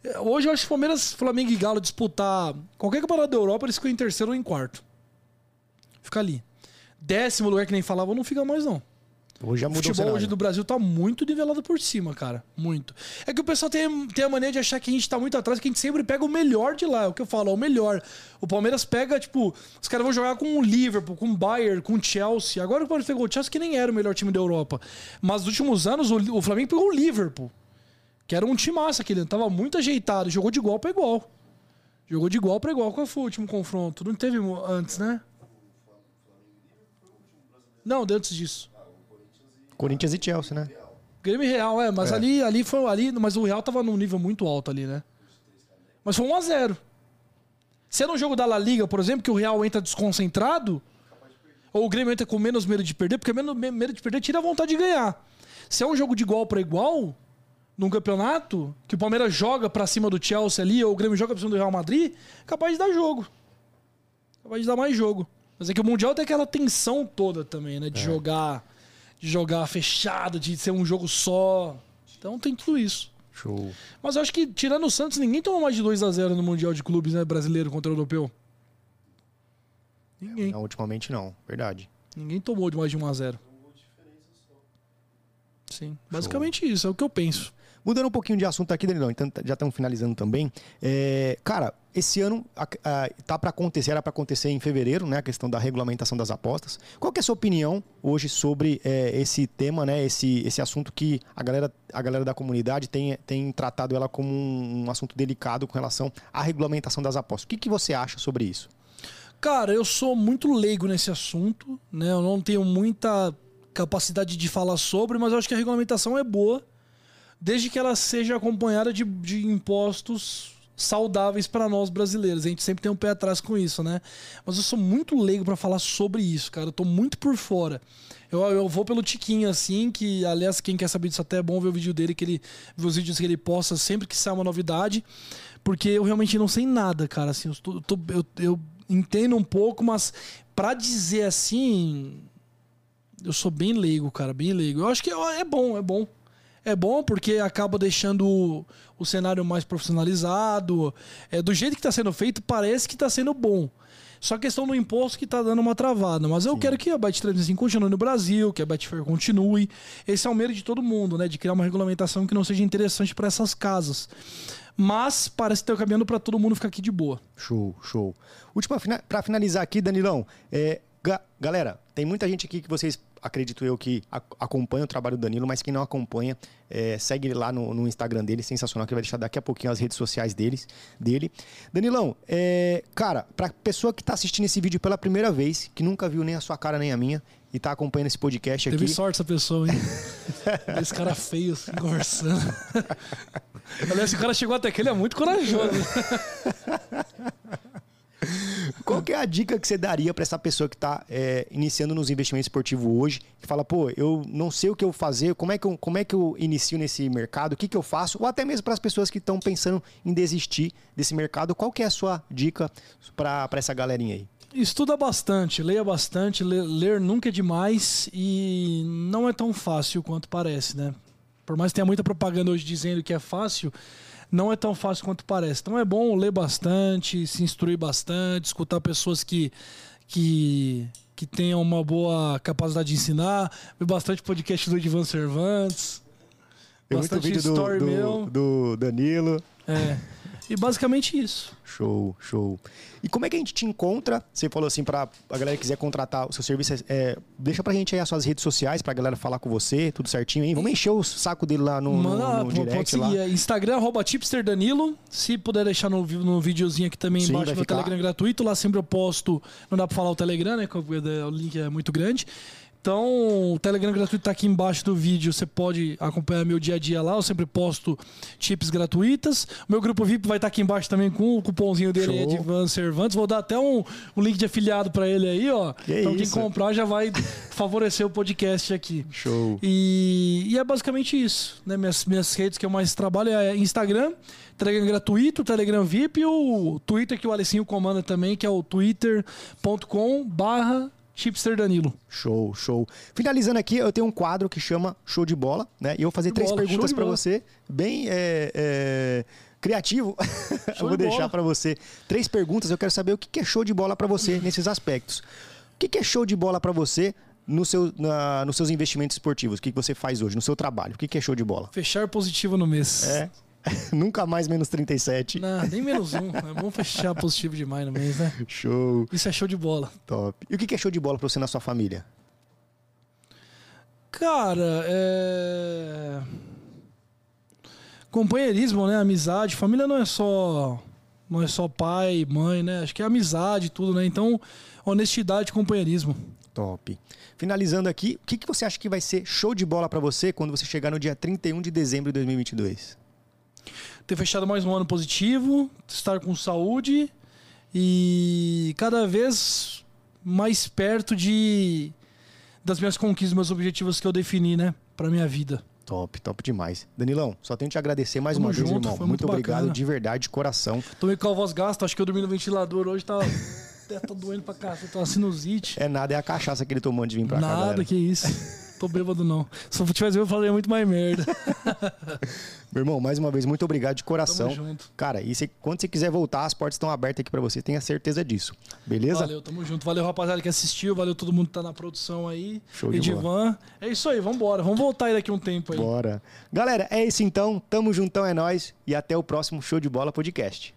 Speaker 2: É, Hoje eu acho que Palmeiras, Flamengo e Galo disputar qualquer campeonato da Europa, eles ficam em terceiro ou em quarto. Fica ali. Décimo lugar que nem falava, não fica mais, não.
Speaker 1: Hoje já
Speaker 2: O
Speaker 1: mudou o
Speaker 2: futebol
Speaker 1: cenário.
Speaker 2: hoje do Brasil tá muito nivelado por cima, cara. Muito. É que o pessoal tem, tem a mania de achar que a gente tá muito atrás, que a gente sempre pega o melhor de lá. É o que eu falo, é o melhor. O Palmeiras pega, tipo, os caras vão jogar com o Liverpool, com o Bayern, com o Chelsea. Agora o Palmeiras pegou o Chelsea, que nem era o melhor time da Europa. Mas nos últimos anos, o, o Flamengo pegou o Liverpool. Que era um time massa aquele. Tava muito ajeitado. Jogou de igual pra igual. Jogou de igual pra igual. Qual foi o último confronto? Não teve antes, né? Não, deu antes disso.
Speaker 1: Corinthians e Chelsea, né?
Speaker 2: Grêmio e Real, é, mas
Speaker 1: É.
Speaker 2: ali, ali foi ali, mas o Real tava num nível muito alto ali, né? Mas foi 1 a 0. Se é no jogo da La Liga, por exemplo, que o Real entra desconcentrado, ou o Grêmio entra com menos medo de perder, porque menos me- medo de perder tira a vontade de ganhar. Se é um jogo de igual pra igual, num campeonato, que o Palmeiras joga pra cima do Chelsea ali, ou o Grêmio joga pra cima do Real Madrid, capaz de dar jogo. Capaz de dar mais jogo. Mas é que o Mundial tem aquela tensão toda também, né? De jogar de jogar fechado, de ser um jogo só. Então tem tudo isso.
Speaker 1: Show.
Speaker 2: Mas eu acho que, tirando o Santos, ninguém tomou mais de 2 a 0 no Mundial de Clubes, né? Brasileiro contra o europeu. Ninguém.
Speaker 1: Não, ultimamente não. Verdade.
Speaker 2: Ninguém tomou de mais de 1 a 0 Sim. Basicamente isso, é o que eu penso.
Speaker 1: Mudando um pouquinho de assunto aqui, Danilão, então já estamos finalizando também. É, cara, esse ano a- a- tá para acontecer, era para acontecer em fevereiro, né? A questão da regulamentação das apostas. Qual é a sua opinião hoje sobre é, esse tema, né? Esse, esse assunto que a galera, a galera da comunidade tem, tem tratado ela como um, um assunto delicado com relação à regulamentação das apostas. O que, que você acha sobre isso?
Speaker 2: Cara, eu sou muito leigo nesse assunto, né? Eu não tenho muita capacidade de falar sobre, mas eu acho que a regulamentação é boa, desde que ela seja acompanhada de, de impostos saudáveis para nós brasileiros. A gente sempre tem um pé atrás com isso, né? Mas eu sou muito leigo para falar sobre isso, cara. Eu tô muito por fora. Eu, eu vou pelo Tiquinho, assim, que, aliás, quem quer saber disso até é bom ver o vídeo dele, que ele ver os vídeos que ele posta sempre que sai uma novidade, porque eu realmente não sei nada, cara. Assim, eu, tô- eu eu- entendo um pouco, mas pra dizer assim, eu sou bem leigo, cara, bem leigo. Eu acho que ó, é bom, é bom. É bom porque acaba deixando o, o cenário mais profissionalizado. É, do jeito que está sendo feito, parece que está sendo bom. Só a questão do imposto que está dando uma travada. Mas eu quero que a Bet365 continue no Brasil, que a Betfair continue. Esse é o medo de todo mundo, né? De criar uma regulamentação que não seja interessante para essas casas. Mas parece que está caminhando para todo mundo ficar aqui de boa.
Speaker 1: Show, show. Última para finalizar aqui, Danilão. É, ga- galera, tem muita gente aqui que vocês acredito eu que acompanha o trabalho do Danilo, mas quem não acompanha, é, segue lá no, no Instagram dele, sensacional, que ele vai deixar daqui a pouquinho as redes sociais deles, dele. Danilão, é, cara, pra pessoa que tá assistindo esse vídeo pela primeira vez, que nunca viu nem a sua cara nem a minha, e tá acompanhando esse podcast
Speaker 2: Teve
Speaker 1: aqui.
Speaker 2: sorte essa pessoa, hein? Esse cara feio assim, conversando. Aliás, o cara chegou até aqui, ele é muito corajoso.
Speaker 1: Qual que é a dica que você daria para essa pessoa que está iniciando nos investimentos esportivos hoje, que fala, pô, eu não sei o que eu fazer, como é que eu, como é que eu inicio nesse mercado, o que, que eu faço, ou até mesmo para as pessoas que estão pensando em desistir desse mercado, qual que é a sua dica para essa galerinha aí?
Speaker 2: Estuda bastante, leia bastante, ler nunca é demais e não é tão fácil quanto parece, né? Por mais que tenha muita propaganda hoje dizendo que é fácil, não é tão fácil quanto parece. Então é bom ler bastante, se instruir bastante, escutar pessoas que, que, que tenham uma boa capacidade de ensinar, ver bastante podcast do Ivan Cervantes,
Speaker 1: Tem muito
Speaker 2: bastante
Speaker 1: vídeo do, do,
Speaker 2: meu.
Speaker 1: do Danilo.
Speaker 2: É. E basicamente isso.
Speaker 1: Show, show. E como é que a gente te encontra? Você falou assim, para a galera que quiser contratar o seu serviço, é, deixa pra gente aí as suas redes sociais pra galera falar com você, tudo certinho aí. Vamos encher o saco dele lá no, no,
Speaker 2: Manda,
Speaker 1: no
Speaker 2: pô,
Speaker 1: direct lá.
Speaker 2: é Instagram, arroba tipsterdanilo. Se puder deixar no, no videozinho aqui também
Speaker 1: Sim,
Speaker 2: embaixo no. Telegram gratuito. Lá sempre eu posto. Não dá pra falar o Telegram, né? O link é muito grande. Então, o Telegram gratuito tá aqui embaixo do vídeo. Você pode acompanhar meu dia a dia lá. Eu sempre posto tips gratuitas. O meu grupo VIP vai estar aqui embaixo também com o cupomzinho dele
Speaker 1: Show.
Speaker 2: de Ivan Cervantes. Vou dar até um, um link de afiliado pra ele aí, ó.
Speaker 1: Que
Speaker 2: então,
Speaker 1: isso.
Speaker 2: quem comprar já vai favorecer o podcast aqui.
Speaker 1: Show.
Speaker 2: E, e é basicamente isso. Né? Minhas, minhas redes que eu mais trabalho é Instagram, Telegram gratuito, Telegram VIP e o Twitter que o Alecinho comanda também, que é o twitter.com barra chipsterdanilo.
Speaker 1: Show, show. Finalizando aqui, eu tenho um quadro que chama Show de Bola, né? E eu vou fazer
Speaker 2: De
Speaker 1: três
Speaker 2: bola,
Speaker 1: perguntas
Speaker 2: bola.
Speaker 1: você, bem é, é, criativo. eu vou
Speaker 2: de
Speaker 1: deixar pra você três perguntas. Eu quero saber o que é show de bola pra você nesses aspectos. O que é show de bola pra você no seu, na, nos seus investimentos esportivos, o que, você faz hoje, no seu trabalho? O que, que é show de bola?
Speaker 2: Fechar positivo no mês.
Speaker 1: É. Nunca mais menos 37.
Speaker 2: Não, nem menos um. É bom fechar positivo demais no mês, né?
Speaker 1: Show.
Speaker 2: Isso é show de bola.
Speaker 1: Top. E o que, é show de bola pra você na sua família?
Speaker 2: Cara, é. Companheirismo, né? Amizade. Família não é só. Não é só pai, mãe, né? Acho que é amizade, tudo, né? Então, honestidade e companheirismo.
Speaker 1: Top. Finalizando aqui, o que, que você acha que vai ser show de bola para você quando você chegar no dia 31 de dezembro de 2022?
Speaker 2: Ter fechado mais um ano positivo, estar com saúde e cada vez mais perto de das minhas conquistas, meus objetivos que eu defini, né, para minha vida.
Speaker 1: Top, top demais. Danilão, só tenho que te agradecer mais
Speaker 2: Tamo
Speaker 1: uma vez,
Speaker 2: junto,
Speaker 1: irmão.
Speaker 2: foi
Speaker 1: Muito,
Speaker 2: muito
Speaker 1: obrigado de verdade, de coração.
Speaker 2: Tô meio com a voz gasta, acho que eu dormi no ventilador hoje, tá, tá doendo pra cacete, tá uma sinusite.
Speaker 1: É nada, é a cachaça que ele tomou antes de vir pra cá,
Speaker 2: Nada, que isso. Tô bêbado não. Se eu tivesse eu falaria muito mais merda.
Speaker 1: Meu irmão, mais uma vez, muito obrigado de coração.
Speaker 2: Tamo junto.
Speaker 1: Cara, e se- quando você quiser voltar, as portas estão abertas aqui pra você, tenha certeza disso. Beleza?
Speaker 2: Valeu, tamo junto. Valeu, rapaziada que assistiu. Valeu todo mundo que tá na produção aí.
Speaker 1: Show de
Speaker 2: Edivan. É isso aí, vambora. Vamos voltar aí daqui um tempo aí.
Speaker 1: Bora. Galera, é isso então. Tamo juntão, é nóis. E até o próximo Show de Bola Podcast.